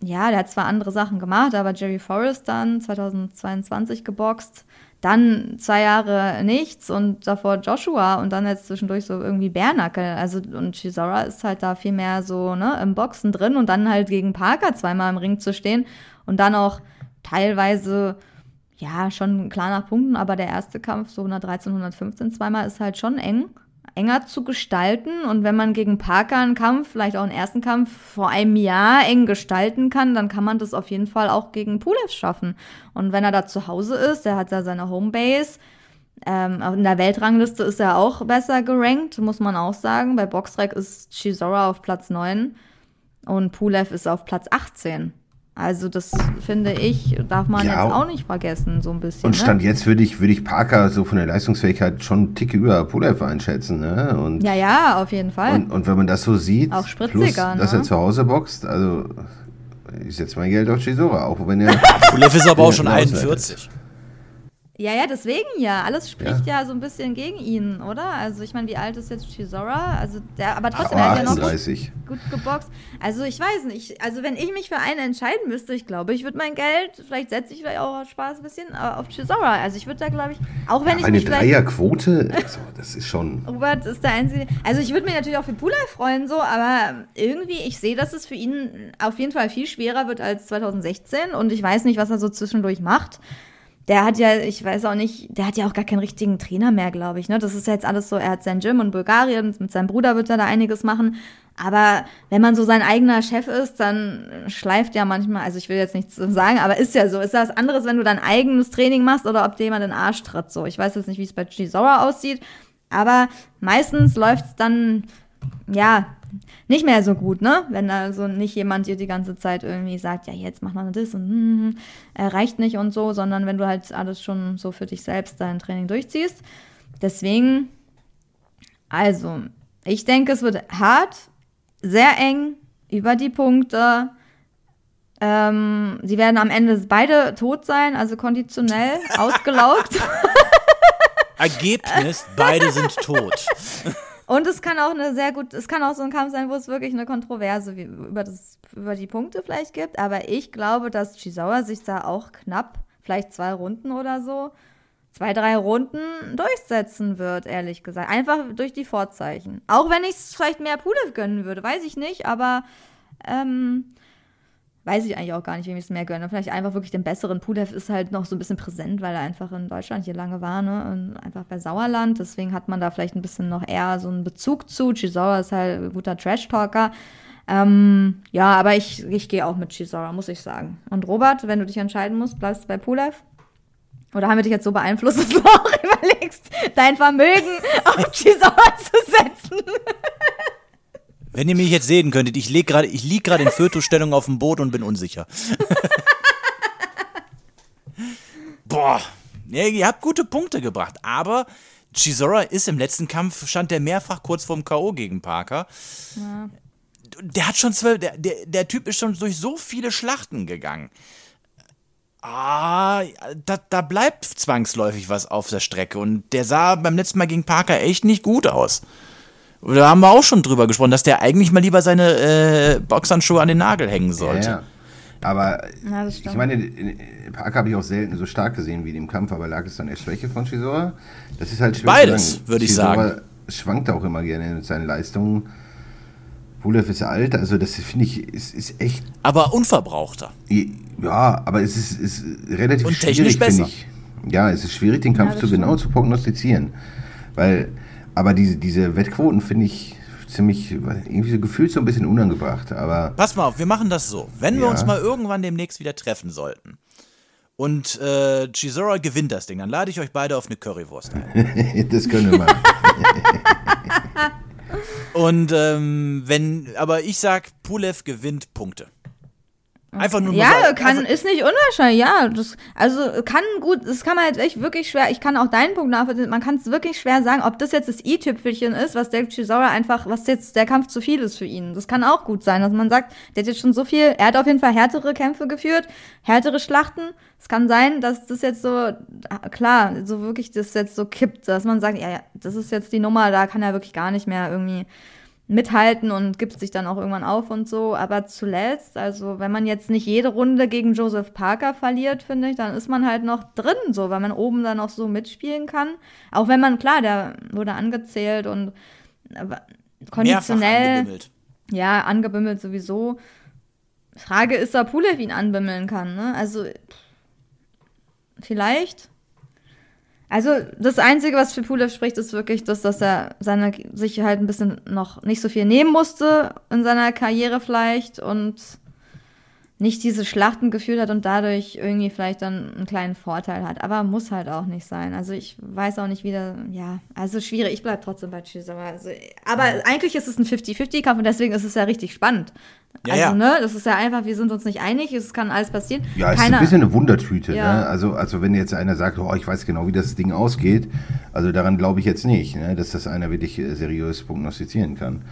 ja, der hat zwar andere Sachen gemacht, aber Jerry Forrest dann 2022 geboxt. dann zwei Jahre nichts und davor Joshua und dann jetzt zwischendurch so irgendwie Bärnackel. Also und Chisora ist halt da viel mehr so ne, im Boxen drin und dann halt gegen Parker zweimal im Ring zu stehen und dann auch teilweise ja schon klar nach Punkten, aber der erste Kampf so 113, 115 zweimal ist halt schon eng enger zu gestalten. Und wenn man gegen Parker einen Kampf, vielleicht auch einen ersten Kampf vor einem Jahr eng gestalten kann, dann kann man das auf jeden Fall auch gegen Pulev schaffen. Und wenn er da zu Hause ist, der hat da seine Homebase. Ähm, in der Weltrangliste ist er auch besser gerankt, muss man auch sagen. Bei Boxrec ist Chisora auf Platz 9 und Pulev ist auf Platz 18. Also das finde ich, darf man ja, jetzt auch nicht vergessen, so ein bisschen. Und ne? Stand ne? jetzt würde ich, würde ich Parker so von der Leistungsfähigkeit schon einen Tick über Pulev einschätzen. Ne? Und, ja, ja, auf jeden Fall. Und, und wenn man das so sieht, auch plus, dass er ne? zu Hause boxt, also ich setze mein Geld auf Chisora, auch wenn er... Pulev ist aber auch schon 41. Ja, ja, deswegen ja. Alles spricht ja, ja so ein bisschen gegen ihn, oder? Also ich meine, wie alt ist jetzt Chisora? Also der, aber trotzdem, Ach, er hat ja noch gut, gut, geboxt. Also ich weiß nicht. Also wenn ich mich für einen entscheiden müsste, ich glaube, ich würde mein Geld, vielleicht setze ich vielleicht auch Spaß ein bisschen äh, auf Chisora. Also ich würde da, glaube ich, auch wenn ja, ich eine mich Dreierquote, also, das ist schon. Robert ist der Einzige. Also ich würde mich natürlich auch für Pula freuen, so, aber irgendwie, ich sehe, dass es für ihn auf jeden Fall viel schwerer wird als 2016 und ich weiß nicht, was er so zwischendurch macht der hat ja, ich weiß auch nicht, der hat ja auch gar keinen richtigen Trainer mehr, glaube ich. Ne? Das ist ja jetzt alles so, er hat sein Gym in Bulgarien, mit seinem Bruder wird er da einiges machen. Aber wenn man so sein eigener Chef ist, dann schleift ja manchmal, also ich will jetzt nichts sagen, aber ist ja so. Ist was anderes, wenn du dein eigenes Training machst oder ob dir jemand den Arsch tritt. So, ich weiß jetzt nicht, wie es bei Chisora aussieht, aber meistens läuft's dann, ja, nicht mehr so gut, ne? Wenn da so nicht jemand dir die ganze Zeit irgendwie sagt, ja, jetzt mach mal das und hm, äh, reicht nicht und so, sondern wenn du halt alles schon so für dich selbst dein Training durchziehst. Deswegen, also, ich denke, es wird hart, sehr eng, über die Punkte. Ähm, sie werden am Ende beide tot sein, also konditionell ausgelaugt. Ergebnis, beide sind tot. Und es kann auch eine sehr gut, es kann auch so ein Kampf sein, wo es wirklich eine Kontroverse über, das, über die Punkte vielleicht gibt. Aber ich glaube, dass Chisawa sich da auch knapp, vielleicht zwei Runden oder so, zwei, drei Runden durchsetzen wird, ehrlich gesagt. Einfach durch die Vorzeichen. Auch wenn ich es vielleicht mehr Pulev gönnen würde, weiß ich nicht, aber ähm, weiß ich eigentlich auch gar nicht, wem ich es mehr gönne. Vielleicht einfach wirklich den besseren. Pulev ist halt noch so ein bisschen präsent, weil er einfach in Deutschland hier lange war, ne? Und einfach bei Sauerland. Deswegen hat man da vielleicht ein bisschen noch eher so einen Bezug zu. Chisora ist halt ein guter Trash-Talker. Ähm, ja, aber ich, ich gehe auch mit Chisora, muss ich sagen. Und Robert, wenn du dich entscheiden musst, bleibst du bei Pulev? Oder haben wir dich jetzt so beeinflusst, dass du auch überlegst, dein Vermögen auf Chisora zu setzen? Wenn ihr mich jetzt sehen könntet, ich, leg grad, ich lieg gerade in Fötusstellung auf dem Boot und bin unsicher. Boah, ja, ihr habt gute Punkte gebracht, aber Chisora ist im letzten Kampf, stand der mehrfach kurz vorm K.O. gegen Parker. Ja. Der hat schon zwölf, der, der, der Typ ist schon durch so viele Schlachten gegangen. Ah, da, da bleibt zwangsläufig was auf der Strecke. Und der sah beim letzten Mal gegen Parker echt nicht gut aus. Da haben wir auch schon drüber gesprochen, dass der eigentlich mal lieber seine äh, Boxhandschuhe an den Nagel hängen sollte. Ja, ja. Aber ja, ich meine, Parker habe ich auch selten so stark gesehen wie in dem Kampf, aber lag es dann der Schwäche von Chisora? Das ist halt schwer Beides, würde ich sagen. schwankt auch immer gerne mit seinen Leistungen. Pulev ist alt, also das finde ich, ist, ist echt. Aber unverbrauchter. Ja, aber es ist, ist relativ Und schwierig, finde ich. Ja, es ist schwierig, den Kampf ja, so genau zu prognostizieren. Weil aber diese, diese Wettquoten finde ich ziemlich, irgendwie so gefühlt so ein bisschen unangebracht. Aber Pass mal auf, wir machen das so. Wenn ja. wir uns mal irgendwann demnächst wieder treffen sollten und äh, Chisora gewinnt das Ding, dann lade ich euch beide auf eine Currywurst ein. das können wir machen. und ähm, wenn, aber ich sag, Pulev gewinnt Punkte. Einfach nur Ja, sagen, kann, ist nicht unwahrscheinlich, ja. Das, also kann gut, das kann man halt echt wirklich schwer, ich kann auch deinen Punkt nachvollziehen, man kann es wirklich schwer sagen, ob das jetzt das i-Tüpfelchen ist, was der Chisora einfach, was jetzt der Kampf zu viel ist für ihn. Das kann auch gut sein, dass man sagt, der hat jetzt schon so viel, er hat auf jeden Fall härtere Kämpfe geführt, härtere Schlachten. Es kann sein, dass das jetzt so, klar, so wirklich das jetzt so kippt, dass man sagt, ja, ja, das ist jetzt die Nummer, da kann er wirklich gar nicht mehr irgendwie mithalten und gibt sich dann auch irgendwann auf und so. Aber zuletzt, also wenn man jetzt nicht jede Runde gegen Joseph Parker verliert, finde ich, dann ist man halt noch drin, so, weil man oben dann auch so mitspielen kann. Auch wenn man, klar, der wurde angezählt und konditionell. Angebimmelt. Ja, angebimmelt sowieso. Frage ist, ob Pulev ihn anbimmeln kann, ne? Also, vielleicht. Also das Einzige, was für Pulev spricht, ist wirklich, dass, dass er seine sich halt ein bisschen noch nicht so viel nehmen musste in seiner Karriere vielleicht und nicht diese Schlachten geführt hat und dadurch irgendwie vielleicht dann einen kleinen Vorteil hat. Aber muss halt auch nicht sein. Also ich weiß auch nicht, wie der, ja, also schwierig. Ich bleibe trotzdem bei Chisora. Also, aber eigentlich ist es ein 50-50-Kampf und deswegen ist es ja richtig spannend. Ja, also, ja. ne, das ist ja einfach, wir sind uns nicht einig, es kann alles passieren. Ja, es ist ein bisschen eine Wundertüte, ja. ne? Also, also wenn jetzt einer sagt, oh, ich weiß genau, wie das Ding ausgeht, also daran glaube ich jetzt nicht, ne? dass das einer wirklich äh, seriös prognostizieren kann.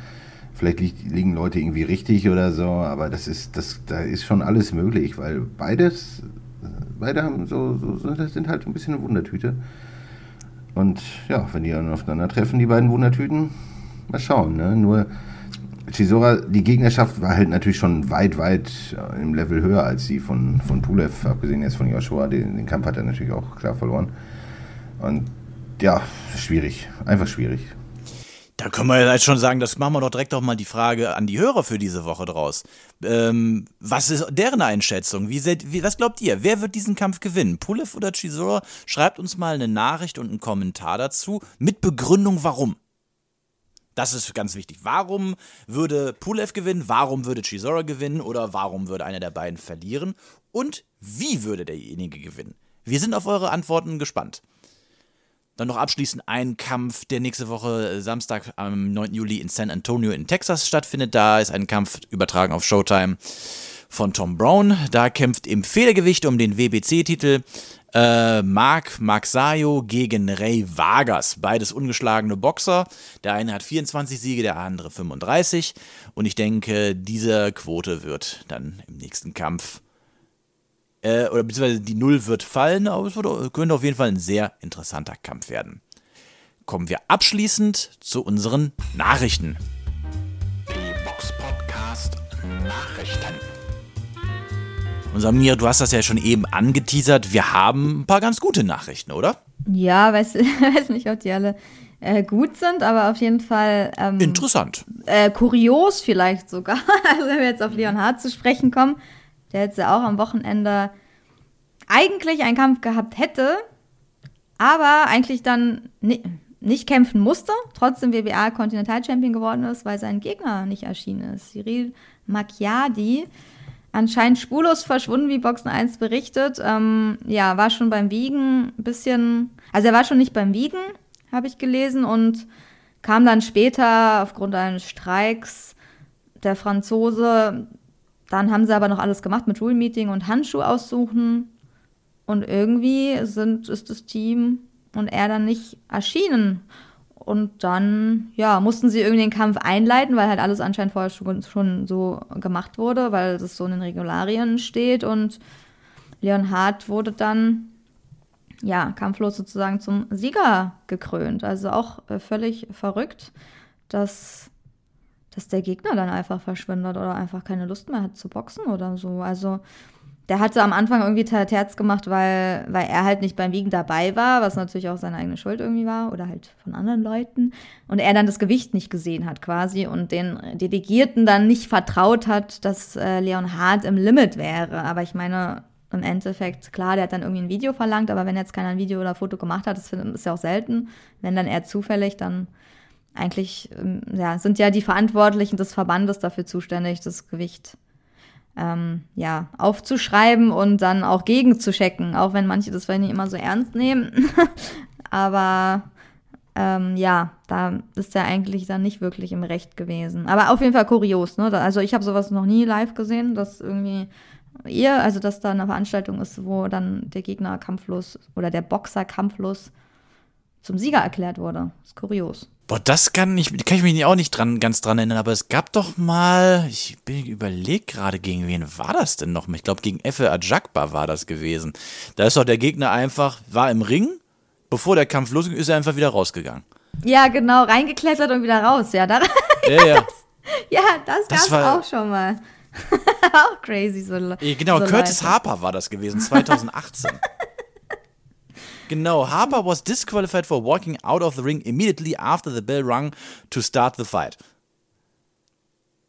Vielleicht liegt, liegen Leute irgendwie richtig oder so, aber das ist, das, da ist schon alles möglich, weil beides, beide haben so, so sind halt ein bisschen eine Wundertüte. Und ja, wenn die dann aufeinandertreffen, die beiden Wundertüten, mal schauen. Ne? Nur Chisora, die Gegnerschaft war halt natürlich schon weit, weit im Level höher als die von, von Pulev, abgesehen jetzt von Joshua. Den, den Kampf hat er natürlich auch klar verloren. Und ja, schwierig, einfach schwierig. Da können wir jetzt schon sagen, das machen wir doch direkt auch mal die Frage an die Hörer für diese Woche draus. Ähm, was ist deren Einschätzung? Wie, seht, wie, was glaubt ihr? Wer wird diesen Kampf gewinnen? Pulev oder Chisora? Schreibt uns mal eine Nachricht und einen Kommentar dazu mit Begründung, warum. Das ist ganz wichtig. Warum würde Pulev gewinnen? Warum würde Chisora gewinnen? Oder warum würde einer der beiden verlieren? Und wie würde derjenige gewinnen? Wir sind auf eure Antworten gespannt. Dann noch abschließend ein Kampf, der nächste Woche äh, Samstag am 9. Juli in San Antonio in Texas stattfindet. Da ist ein Kampf übertragen auf Showtime von Tom Brown. Da kämpft im Federgewicht um den WBC-Titel äh, Mark Maxayo gegen Ray Vargas. Beides ungeschlagene Boxer. Der eine hat 24 Siege, der andere 35. Und ich denke, diese Quote wird dann im nächsten Kampf äh, oder beziehungsweise die Null wird fallen, aber es wird, könnte auf jeden Fall ein sehr interessanter Kampf werden. Kommen wir abschließend zu unseren Nachrichten. Die Box Podcast Nachrichten. Und Samir, du hast das ja schon eben angeteasert. Wir haben ein paar ganz gute Nachrichten, oder? Ja, weiß, weiß nicht, ob die alle äh, gut sind, aber auf jeden Fall. Ähm, Interessant. Äh, kurios vielleicht sogar. also, wenn wir jetzt auf Leon Hart zu sprechen kommen der jetzt ja auch am Wochenende eigentlich einen Kampf gehabt hätte, aber eigentlich dann nicht kämpfen musste, trotzdem WBA Continental Champion geworden ist, weil sein Gegner nicht erschienen ist. Cyril Macchiadi, anscheinend spurlos verschwunden, wie Boxen 1 berichtet. Ähm, ja, war schon beim Wiegen ein bisschen, also er war schon nicht beim Wiegen, habe ich gelesen, und kam dann später aufgrund eines Streiks der Franzose dann haben sie aber noch alles gemacht mit Rule-Meeting und Handschuh aussuchen. Und irgendwie sind, ist das Team und er dann nicht erschienen. Und dann, ja, mussten sie irgendwie den Kampf einleiten, weil halt alles anscheinend vorher schon, schon so gemacht wurde, weil es so in den Regularien steht. Und Leon Hart wurde dann, ja, kampflos sozusagen zum Sieger gekrönt. Also auch äh, völlig verrückt, dass dass der Gegner dann einfach verschwindet oder einfach keine Lust mehr hat zu boxen oder so. Also der hatte am Anfang irgendwie Terz gemacht, weil, weil er halt nicht beim Wiegen dabei war, was natürlich auch seine eigene Schuld irgendwie war oder halt von anderen Leuten. Und er dann das Gewicht nicht gesehen hat quasi und den Delegierten dann nicht vertraut hat, dass äh, Leon Hart im Limit wäre. Aber ich meine, im Endeffekt, klar, der hat dann irgendwie ein Video verlangt, aber wenn jetzt keiner ein Video oder Foto gemacht hat, das ist ja auch selten. Wenn dann eher zufällig, dann eigentlich ähm, ja, sind ja die Verantwortlichen des Verbandes dafür zuständig, das Gewicht ähm, ja, aufzuschreiben und dann auch gegenzuchecken, auch wenn manche das vielleicht nicht immer so ernst nehmen. Aber ähm, ja, da ist er eigentlich dann nicht wirklich im Recht gewesen. Aber auf jeden Fall kurios, ne? Also ich habe sowas noch nie live gesehen, dass irgendwie ihr, also dass da eine Veranstaltung ist, wo dann der Gegner kampflos oder der Boxer kampflos zum Sieger erklärt wurde. Ist kurios. Boah, das kann ich, kann ich mich auch nicht dran, ganz dran erinnern, aber es gab doch mal, ich bin überlegt gerade, gegen wen war das denn noch? Ich glaube, gegen Efe Ajakba war das gewesen. Da ist doch der Gegner einfach, war im Ring, bevor der Kampf losging, ist er einfach wieder rausgegangen. Ja, genau, reingeklettert und wieder raus. Ja, da, Ja, ja. Ja, das, Das war- auch schon mal. auch crazy, so Genau, so Curtis Leute. Harper war das gewesen, 2018. genau, Harper was disqualified for walking out of the ring immediately after the bell rung to start the fight.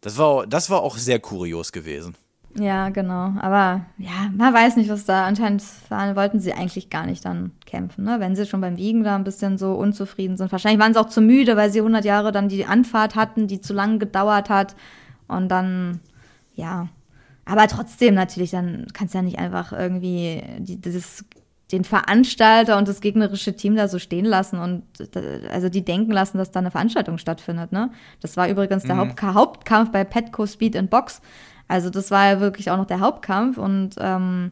Das war, das war auch sehr kurios gewesen. Ja, genau. Aber ja, man weiß nicht, was da. Anscheinend waren, wollten sie eigentlich gar nicht dann kämpfen, ne? Wenn sie schon beim Wiegen da ein bisschen so unzufrieden sind. Wahrscheinlich waren sie auch zu müde, weil sie 100 Jahre dann die Anfahrt hatten, die zu lang gedauert hat. Und dann, ja. Aber trotzdem natürlich, dann kannst du ja nicht einfach irgendwie die, dieses, den Veranstalter und das gegnerische Team da so stehen lassen und also die denken lassen, dass da eine Veranstaltung stattfindet. Ne? Das war übrigens der Haupt Hauptkampf bei Petco Speed and Box. Also das war ja wirklich auch noch der Hauptkampf und ähm,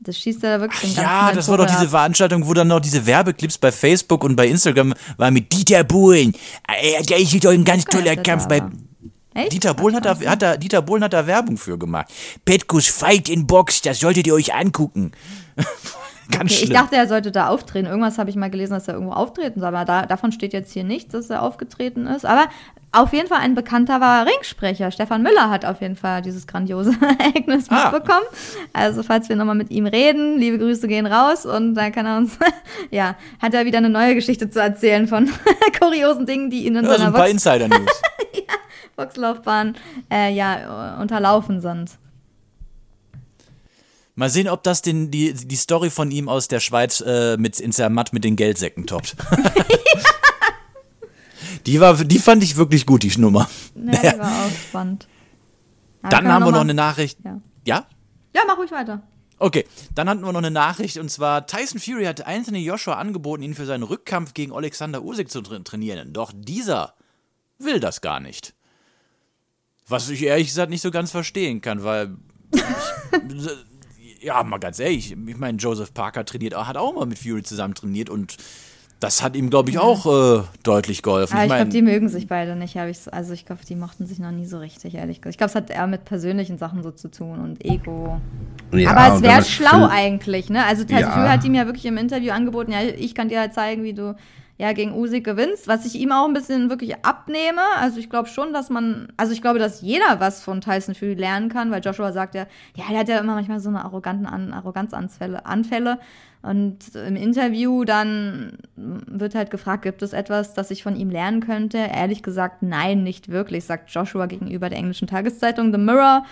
das schießt ja wirklich den ganzen Ja, das war doch diese ab. Veranstaltung, wo dann noch diese Werbeclips bei Facebook und bei Instagram waren mit Dieter Bohlen. Äh, Der ist doch ein ganz toller da Kampf bei. Echt? Dieter Bohlen hat da, hat da, Dieter Bohlen hat da Werbung für gemacht. Petkus Fight in Box, das solltet ihr euch angucken. Ganz Okay, ich schlimm. dachte, er sollte da auftreten. Irgendwas habe ich mal gelesen, dass er irgendwo auftreten soll, aber da, davon steht jetzt hier nichts, dass er aufgetreten ist. Aber auf jeden Fall ein bekannter war Ringsprecher. Stefan Müller hat auf jeden Fall dieses grandiose Ereignis Ah. mitbekommen. Also falls wir nochmal mit ihm reden, liebe Grüße gehen raus und dann kann er uns, ja, hat er wieder eine neue Geschichte zu erzählen von kuriosen Dingen, die ihn in ja, so seiner ein paar Box Insider-News. Boxlaufbahn äh, ja, unterlaufen sind. Mal sehen, ob das den, die, die Story von ihm aus der Schweiz äh, mit in Zermatt mit den Geldsäcken toppt. die, war, die fand ich wirklich gut, die Nummer. Ja, die war auch spannend. Aber Dann haben wir noch mal- eine Nachricht. Ja. ja? ja, mach ruhig weiter. Okay, dann hatten wir noch eine Nachricht und zwar Tyson Fury hat Anthony Joshua angeboten, ihn für seinen Rückkampf gegen Alexander Usyk zu tra trainieren. Doch dieser will das gar nicht. Was ich ehrlich gesagt nicht so ganz verstehen kann, weil ich, ja, mal ganz ehrlich, ich meine, Joseph Parker trainiert, hat auch mal mit Fury zusammen trainiert und das hat ihm, glaube ich, auch äh, deutlich geholfen. Aber ich ich glaube, die mögen sich beide nicht. Hab ich so, also ich glaube, die mochten sich noch nie so richtig, ehrlich gesagt. Ich glaube, es hat eher mit persönlichen Sachen so zu tun und Ego. Ja, Aber es wäre schlau eigentlich, ne? Also Tyson Ja. Hat ihm ja wirklich im Interview angeboten, ja, ich kann dir halt zeigen, wie du ja gegen Usyk gewinnst, was ich ihm auch ein bisschen wirklich abnehme. Also ich glaube schon, dass man, also ich glaube, dass jeder was von Tyson Fury lernen kann, weil Joshua sagt ja, ja, der hat ja immer manchmal so eine arroganten An Arroganzanfälle, Anfälle. Und im Interview dann wird halt gefragt, gibt es etwas, das ich von ihm lernen könnte? Ehrlich gesagt, nein, nicht wirklich, sagt Joshua gegenüber der englischen Tageszeitung The Mirror.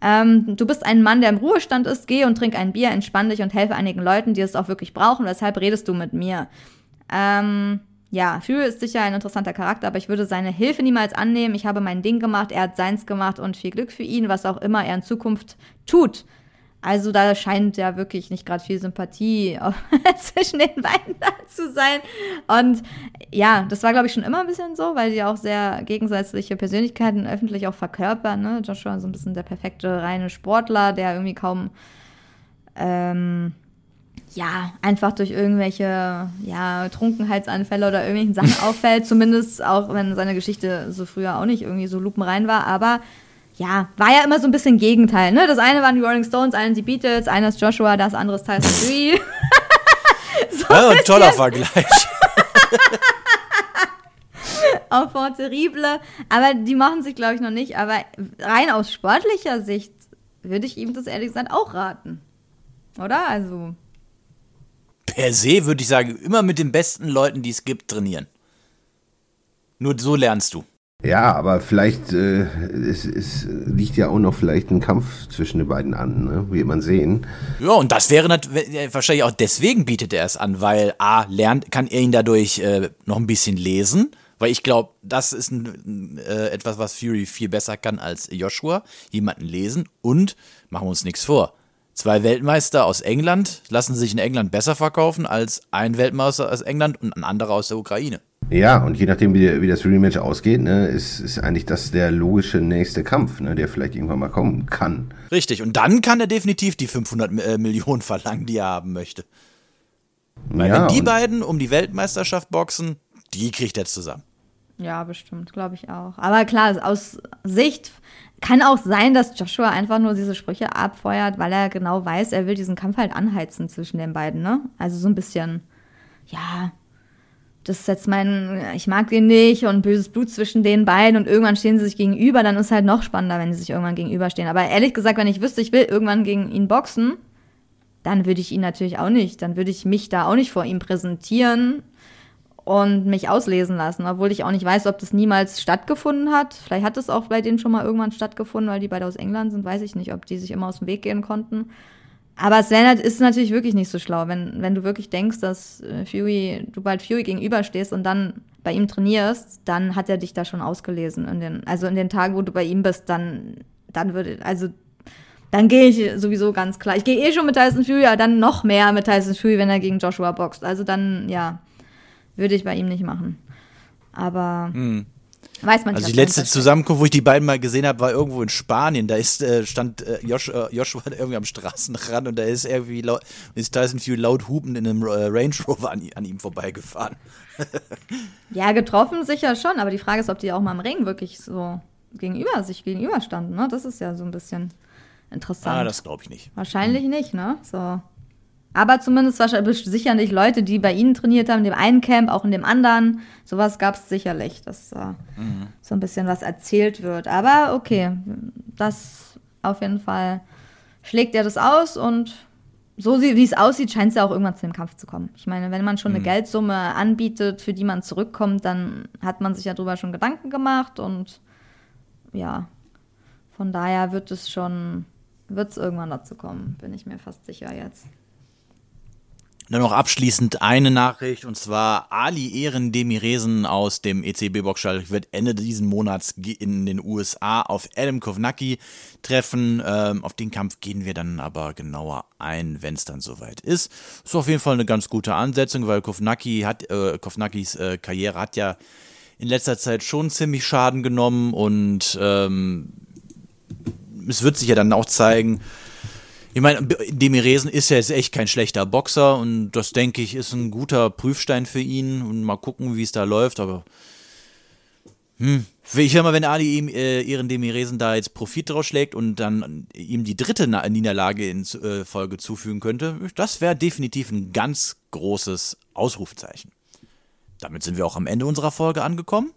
Ähm, du bist ein Mann, der im Ruhestand ist. Geh und trink ein Bier, entspann dich und helfe einigen Leuten, die es auch wirklich brauchen. Weshalb redest du mit mir? Ähm, ja, Fury ist sicher ein interessanter Charakter, aber ich würde seine Hilfe niemals annehmen. Ich habe mein Ding gemacht, er hat seins gemacht und viel Glück für ihn, was auch immer er in Zukunft tut. Also da scheint ja wirklich nicht gerade viel Sympathie zwischen den beiden da zu sein. Und ja, das war, glaube ich, schon immer ein bisschen so, weil die auch sehr gegensätzliche Persönlichkeiten öffentlich auch verkörpern. Ne? Joshua so ein bisschen der perfekte reine Sportler, der irgendwie kaum ähm, ja, einfach durch irgendwelche ja, Trunkenheitsanfälle oder irgendwelchen Sachen auffällt. Zumindest auch, wenn seine Geschichte so früher auch nicht irgendwie so lupenrein war. Aber ja, war ja immer so ein bisschen Gegenteil. Ne? Das eine waren die Rolling Stones, eine die Beatles, einer ist Joshua, das andere ist Tyson Fury. so ja, ein toller Vergleich. Enfant terrible. Aber die machen sich, glaube ich, noch nicht. Aber rein aus sportlicher Sicht würde ich ihm das ehrlich gesagt auch raten. Oder? Also. Per se würde ich sagen, immer mit den besten Leuten, die es gibt, trainieren. Nur so lernst du. Ja, aber vielleicht äh, es, es liegt ja auch noch vielleicht ein Kampf zwischen den beiden an, ne? wird man sehen. Ja, und das wäre nat- wahrscheinlich auch deswegen bietet er es an, weil A, lernt, kann er ihn dadurch äh, noch ein bisschen lesen, weil ich glaube, das ist ein, äh, etwas, was Fury viel besser kann als Joshua, jemanden lesen und machen wir uns nichts vor. Zwei Weltmeister aus England lassen sich in England besser verkaufen als ein Weltmeister aus England und ein anderer aus der Ukraine. Ja, und je nachdem, wie, wie das Rematch ausgeht, ne, ist, ist eigentlich das der logische nächste Kampf, ne, der vielleicht irgendwann mal kommen kann. Richtig, und dann kann er definitiv die 500 äh, Millionen verlangen, die er haben möchte. Weil ja, wenn die beiden um die Weltmeisterschaft boxen, die kriegt er zusammen. Ja, bestimmt, glaube ich auch. Aber klar, aus Sicht kann auch sein, dass Joshua einfach nur diese Sprüche abfeuert, weil er genau weiß, er will diesen Kampf halt anheizen zwischen den beiden, ne? Also so ein bisschen, ja, das ist jetzt mein, ich mag den nicht und böses Blut zwischen den beiden und irgendwann stehen sie sich gegenüber, dann ist es halt noch spannender, wenn sie sich irgendwann gegenüberstehen. Aber ehrlich gesagt, wenn ich wüsste, ich will irgendwann gegen ihn boxen, dann würde ich ihn natürlich auch nicht. Dann würde ich mich da auch nicht vor ihm präsentieren und mich auslesen lassen, obwohl ich auch nicht weiß, ob das niemals stattgefunden hat. Vielleicht hat es auch bei denen schon mal irgendwann stattgefunden, weil die beide aus England sind, weiß ich nicht, ob die sich immer aus dem Weg gehen konnten. Aber es ist natürlich wirklich nicht so schlau, wenn, wenn du wirklich denkst, dass äh, Fury, du bald Fury gegenüberstehst und dann bei ihm trainierst, dann hat er dich da schon ausgelesen. In den, also in den Tagen, wo du bei ihm bist, dann, dann würde, also dann gehe ich sowieso ganz klar. Ich gehe eh schon mit Tyson Fury, aber dann noch mehr mit Tyson Fury, wenn er gegen Joshua boxt. Also dann, ja, würde ich bei ihm nicht machen. Aber hm. weiß man nicht. Also die letzte Zusammenkunft, wo ich die beiden mal gesehen habe, war irgendwo in Spanien. Da ist, äh, stand äh, Joshua, äh, Joshua irgendwie am Straßenrand und da ist irgendwie laut, ist Tyson Fury laut hupend in einem äh, Range Rover an, an ihm vorbeigefahren. ja, getroffen sicher schon, aber die Frage ist, ob die auch mal im Ring wirklich so gegenüber, sich gegenüberstanden. Ne? Das ist ja so ein bisschen interessant. Ah, das glaube ich nicht. Wahrscheinlich hm. nicht, ne? So. Aber zumindest wahrscheinlich sicherlich Leute, die bei ihnen trainiert haben, in dem einen Camp, auch in dem anderen. Sowas gab es sicherlich, dass äh, mhm. so ein bisschen was erzählt wird. Aber okay, das auf jeden Fall schlägt er das aus und so wie es aussieht, scheint es ja auch irgendwann zu dem Kampf zu kommen. Ich meine, wenn man schon eine mhm. Geldsumme anbietet, für die man zurückkommt, dann hat man sich ja darüber schon Gedanken gemacht und ja, von daher wird es schon wird es irgendwann dazu kommen, bin ich mir fast sicher jetzt. Dann noch abschließend eine Nachricht und zwar Ali Ehren Demiresen aus dem ECB Boxstall wird Ende diesen Monats in den USA auf Adam Kovnacki treffen. Ähm, auf den Kampf gehen wir dann aber genauer ein, wenn es dann soweit ist. Ist auf jeden Fall eine ganz gute Ansetzung, weil Kovnacki hat äh, Kovnackis äh, Karriere hat ja in letzter Zeit schon ziemlich Schaden genommen und ähm, es wird sich ja dann auch zeigen. Ich meine, Demiresen ist ja jetzt echt kein schlechter Boxer und das denke ich ist ein guter Prüfstein für ihn und mal gucken, wie es da läuft, aber hm, ich höre mal, wenn Ali ihm äh, ihren Demiresen da jetzt Profit draus schlägt und dann ihm die dritte Niederlage in äh, Folge zufügen könnte, das wäre definitiv ein ganz großes Ausrufezeichen. Damit sind wir auch am Ende unserer Folge angekommen.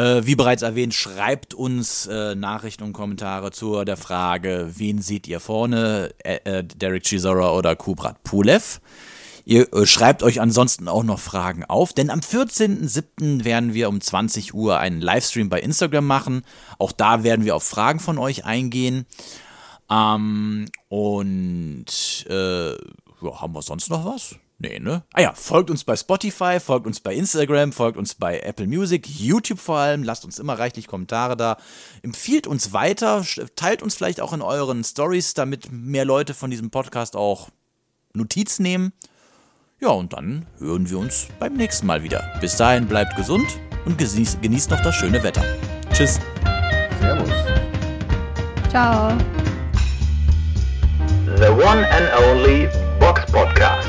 Äh, wie bereits erwähnt, schreibt uns äh, Nachrichten und Kommentare zu der Frage, wen seht ihr vorne, äh, Derek Chisora oder Kubrat Pulev. Ihr äh, schreibt euch ansonsten auch noch Fragen auf, denn am 14.07. werden wir um 20 Uhr einen Livestream bei Instagram machen. Auch da werden wir auf Fragen von euch eingehen. Ähm, und äh, ja, haben wir sonst noch was? Nee, ne? Ah ja, folgt uns bei Spotify, folgt uns bei Instagram, folgt uns bei Apple Music, YouTube vor allem, lasst uns immer reichlich Kommentare da. Empfiehlt uns weiter, teilt uns vielleicht auch in euren Stories, damit mehr Leute von diesem Podcast auch Notiz nehmen. Ja, und dann hören wir uns beim nächsten Mal wieder. Bis dahin bleibt gesund und genießt, genießt noch das schöne Wetter. Tschüss. Servus. Ciao. The one and only Box Podcast.